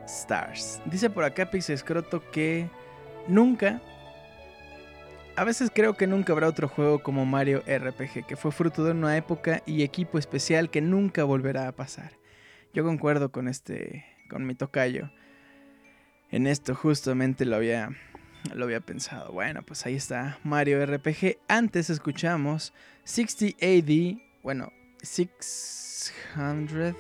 [SPEAKER 1] Stars. Dice por acá Pixescroto que nunca, a veces creo que nunca habrá otro juego como Mario RPG, que fue fruto de una época y equipo especial que nunca volverá a pasar. Yo concuerdo con este, con mi tocayo. En esto justamente lo había, lo había pensado. Bueno, pues ahí está Mario RPG. Antes escuchamos 60 AD, bueno, 600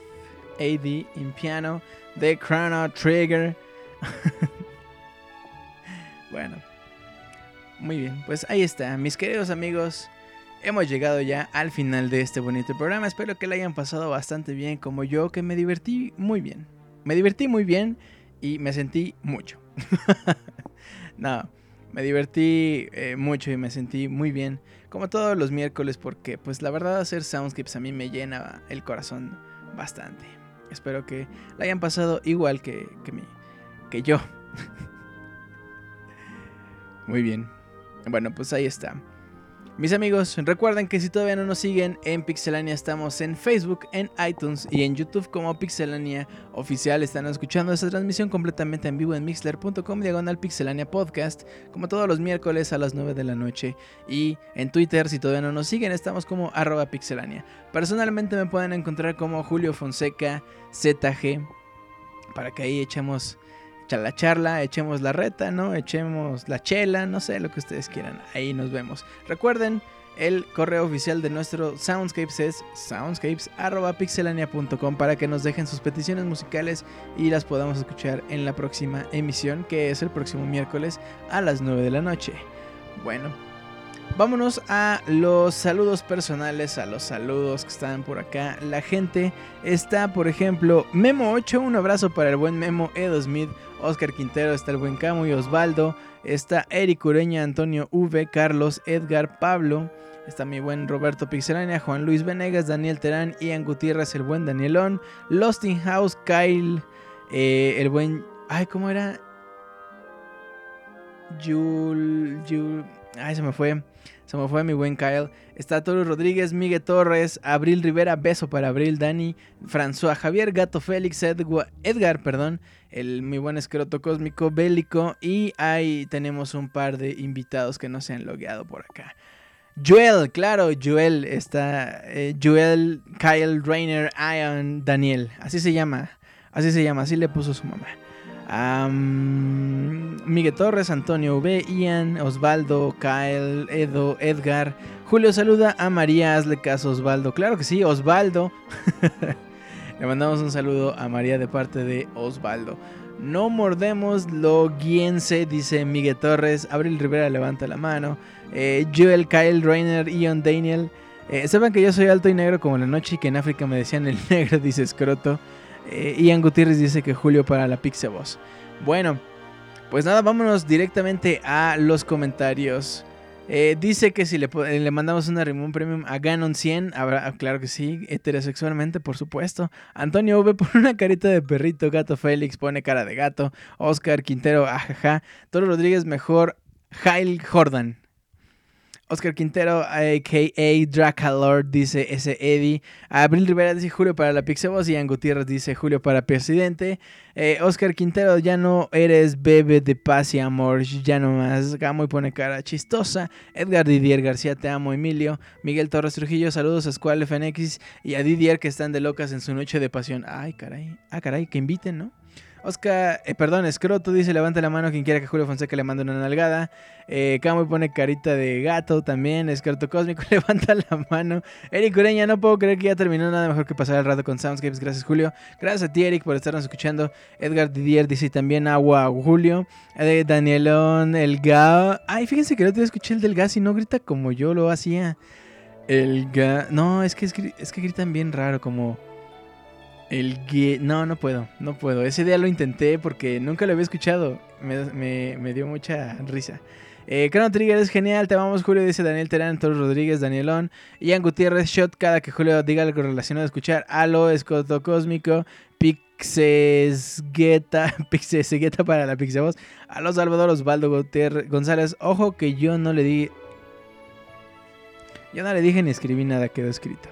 [SPEAKER 1] AD in piano de Chrono Trigger. bueno, muy bien, pues ahí está, mis queridos amigos. Hemos llegado ya al final de este bonito programa. Espero que le hayan pasado bastante bien como yo, que me divertí muy bien. Me divertí muy bien y me sentí mucho. no, me divertí eh, mucho y me sentí muy bien, como todos los miércoles, porque pues la verdad hacer soundscapes a mí me llena el corazón bastante. Espero que la hayan pasado igual que, que, que yo. muy bien. Bueno, pues ahí está. Mis amigos, recuerden que si todavía no nos siguen en Pixelania, estamos en Facebook, en iTunes y en YouTube como Pixelania Oficial. Están escuchando esta transmisión completamente en vivo en mixler.com diagonal Pixelania Podcast, como todos los miércoles a las 9 de la noche. Y en Twitter, si todavía no nos siguen, estamos como arroba pixelania. Personalmente me pueden encontrar como Julio Fonseca ZG, para que ahí echemos la charla, echemos la reta, ¿no? Echemos la chela, no sé, lo que ustedes quieran. Ahí nos vemos. Recuerden, el correo oficial de nuestro Soundscapes es soundscapes.pixelania.com para que nos dejen sus peticiones musicales y las podamos escuchar en la próxima emisión, que es el próximo miércoles a las 9 de la noche. Bueno, vámonos a los saludos personales, a los saludos que están por acá. La gente está, por ejemplo, Memo 8, un abrazo para el buen Memo Edo Smith. Oscar Quintero, está el buen Camo y Osvaldo, está Eric Ureña, Antonio V, Carlos, Edgar, Pablo, está mi buen Roberto Pixelania, Juan Luis Venegas, Daniel Terán, Ian Gutiérrez, el buen Danielón, Lost in House, Kyle, eh, el buen... Ay, ¿cómo era? Jul... Jul... Ay, se me fue. Se me fue mi buen Kyle. Está Toro Rodríguez, Miguel Torres, Abril Rivera, beso para Abril, Dani, François Javier, Gato Félix, Edgar, perdón, el mi buen escroto cósmico, Bélico. Y ahí tenemos un par de invitados que no se han logueado por acá. Joel, claro, Joel está. Eh, Joel, Kyle, Rainer, Ian, Daniel. Así se llama. Así se llama, así le puso su mamá. Miguel Torres, Antonio V, Ian, Osvaldo, Kyle, Edo, Edgar. Julio saluda a María, hazle caso Osvaldo. Claro que sí, Osvaldo. Le mandamos un saludo a María de parte de Osvaldo. No mordemos lo guiense, dice Miguel Torres. Abril Rivera levanta la mano. Eh, Joel, Kyle, Rainer, Ian, Daniel. Eh, que yo soy alto y negro como la noche y que en África me decían el negro, dice Scroto. Eh, Ian Gutiérrez dice que Julio para la Pixeboss. Bueno, pues nada, vámonos directamente a los comentarios. Eh, dice que si le, le, mandamos una Rimón Premium a Ganon 100, habrá, ah, claro que sí, heterosexualmente, por supuesto. Antonio V pone una carita de perrito, Gato Félix pone cara de gato, Oscar Quintero, ajaja, Toro Rodríguez mejor, Jail Jordan. Oscar Quintero, a.k.a. Dracalord, dice ese Eddie. Abril Rivera dice Julio para la Pixeboss. Ian Gutiérrez dice Julio para presidente. Eh, Oscar Quintero, ya no eres bebé de paz y amor. Ya no más. Gamo y pone cara chistosa. Edgar Didier García, te amo, Emilio. Miguel Torres Trujillo, saludos a Squall FNX. Y a Didier que están de locas en su noche de pasión. Ay, caray. Ah, caray, que inviten, ¿no? Oscar, eh, perdón, Escroto dice levanta la mano quien quiera que Julio Fonseca le mande una nalgada. Eh, Camo pone carita de gato también. Escroto Cósmico levanta la mano. Eric Ureña, no puedo creer que ya terminó nada mejor que pasar el rato con Soundscapes. Gracias Julio. Gracias a ti Eric por estarnos escuchando. Edgar Didier dice también agua Julio. Eh, Danielón, el Gao. Ay, fíjense que no te escuché el del gas y no grita como yo lo hacía. El gas. No, es que, es que gritan bien raro como... El No, no puedo, no puedo. Ese día lo intenté porque nunca lo había escuchado. Me, dio mucha risa. Eh, Chrono Trigger es genial, te amamos Julio, dice Daniel Terán, Torres Rodríguez, Danielón, Ian Gutiérrez, Shot, cada que Julio diga algo relacionado a escuchar, Alo, Escoto Cósmico, Pixesgueta, Pixesgueta para la Pixevoz, Alo Salvador, Osvaldo Gutiérrez, González, ojo que yo no le di, yo no le dije ni escribí nada, quedó escrito.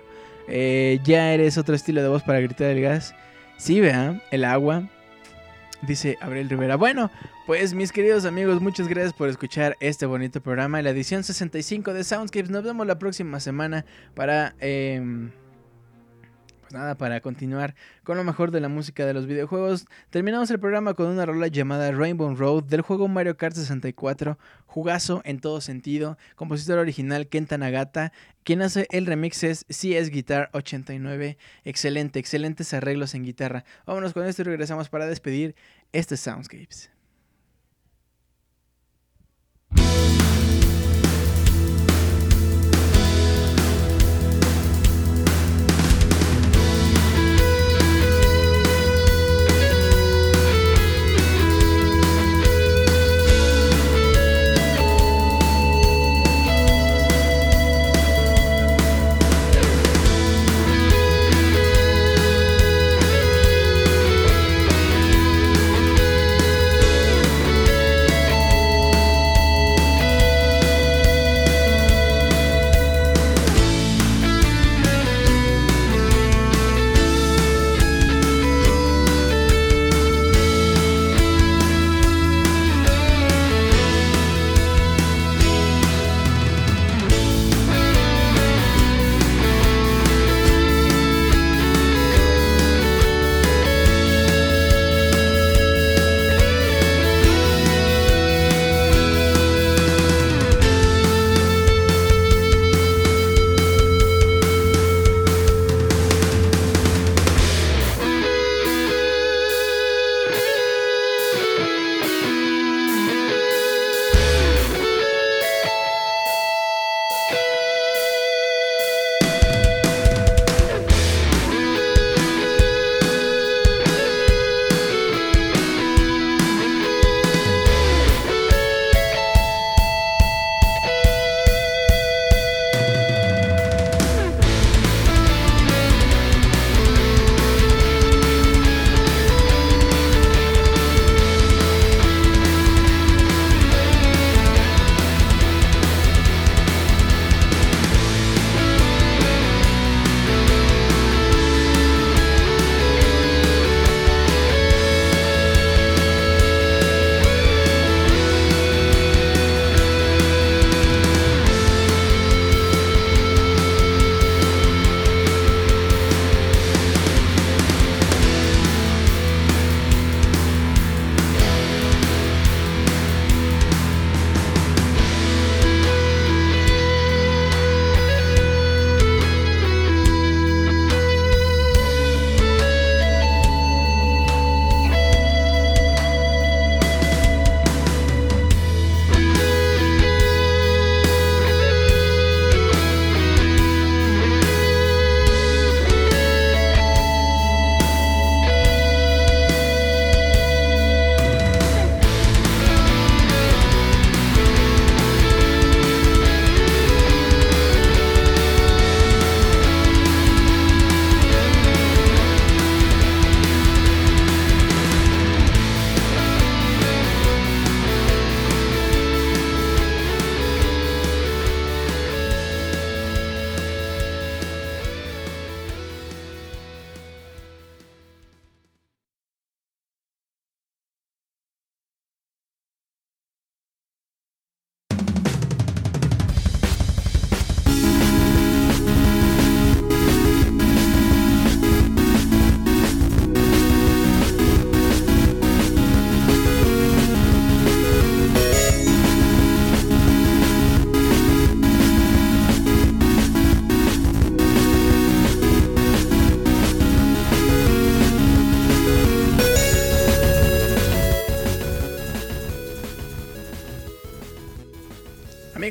[SPEAKER 1] Eh, ya eres otro estilo de voz para gritar el gas. Sí, vea, el agua. Dice Abril Rivera. Bueno, pues mis queridos amigos, muchas gracias por escuchar este bonito programa, la edición 65 de Soundscapes. Nos vemos la próxima semana para... em, pues nada, para continuar con lo mejor de la música de los videojuegos. Terminamos el programa con una rola llamada Rainbow Road del juego Mario Kart 64. Jugazo en todo sentido. Compositor original Kenta Nagata. Quien hace el remix es CS Guitar 89. Excelente, excelentes arreglos en guitarra. Vámonos con esto y regresamos para despedir este Soundscapes.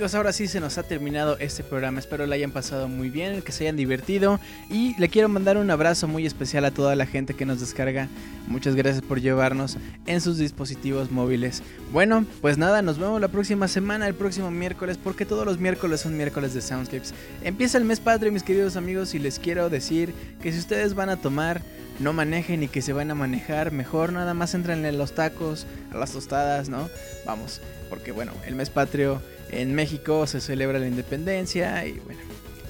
[SPEAKER 1] Amigos, ahora sí se nos ha terminado este programa. Espero lo hayan pasado muy bien, que se hayan divertido. Y le quiero mandar un abrazo muy especial a toda la gente que nos descarga. Muchas gracias por llevarnos en sus dispositivos móviles. Bueno, pues nada, nos vemos la próxima semana, el próximo miércoles, porque todos los miércoles son miércoles de Soundscapes. Empieza el mes patrio, mis queridos amigos, y les quiero decir que si ustedes van a tomar no manejen y que se van a manejar, mejor nada más entren en los tacos, a las tostadas, ¿no? Vamos, porque bueno, el mes patrio en México se celebra la independencia y bueno,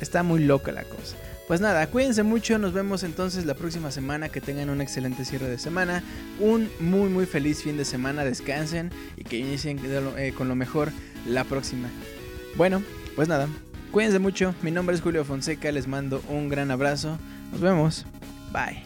[SPEAKER 1] está muy loca la cosa. Pues nada, cuídense mucho, nos vemos entonces la próxima semana, que tengan un excelente cierre de semana, un muy muy feliz fin de semana, descansen y que inicien eh, con lo mejor la próxima. Bueno, pues nada, cuídense mucho, mi nombre es Julio Fonseca, les mando un gran abrazo, nos vemos, bye.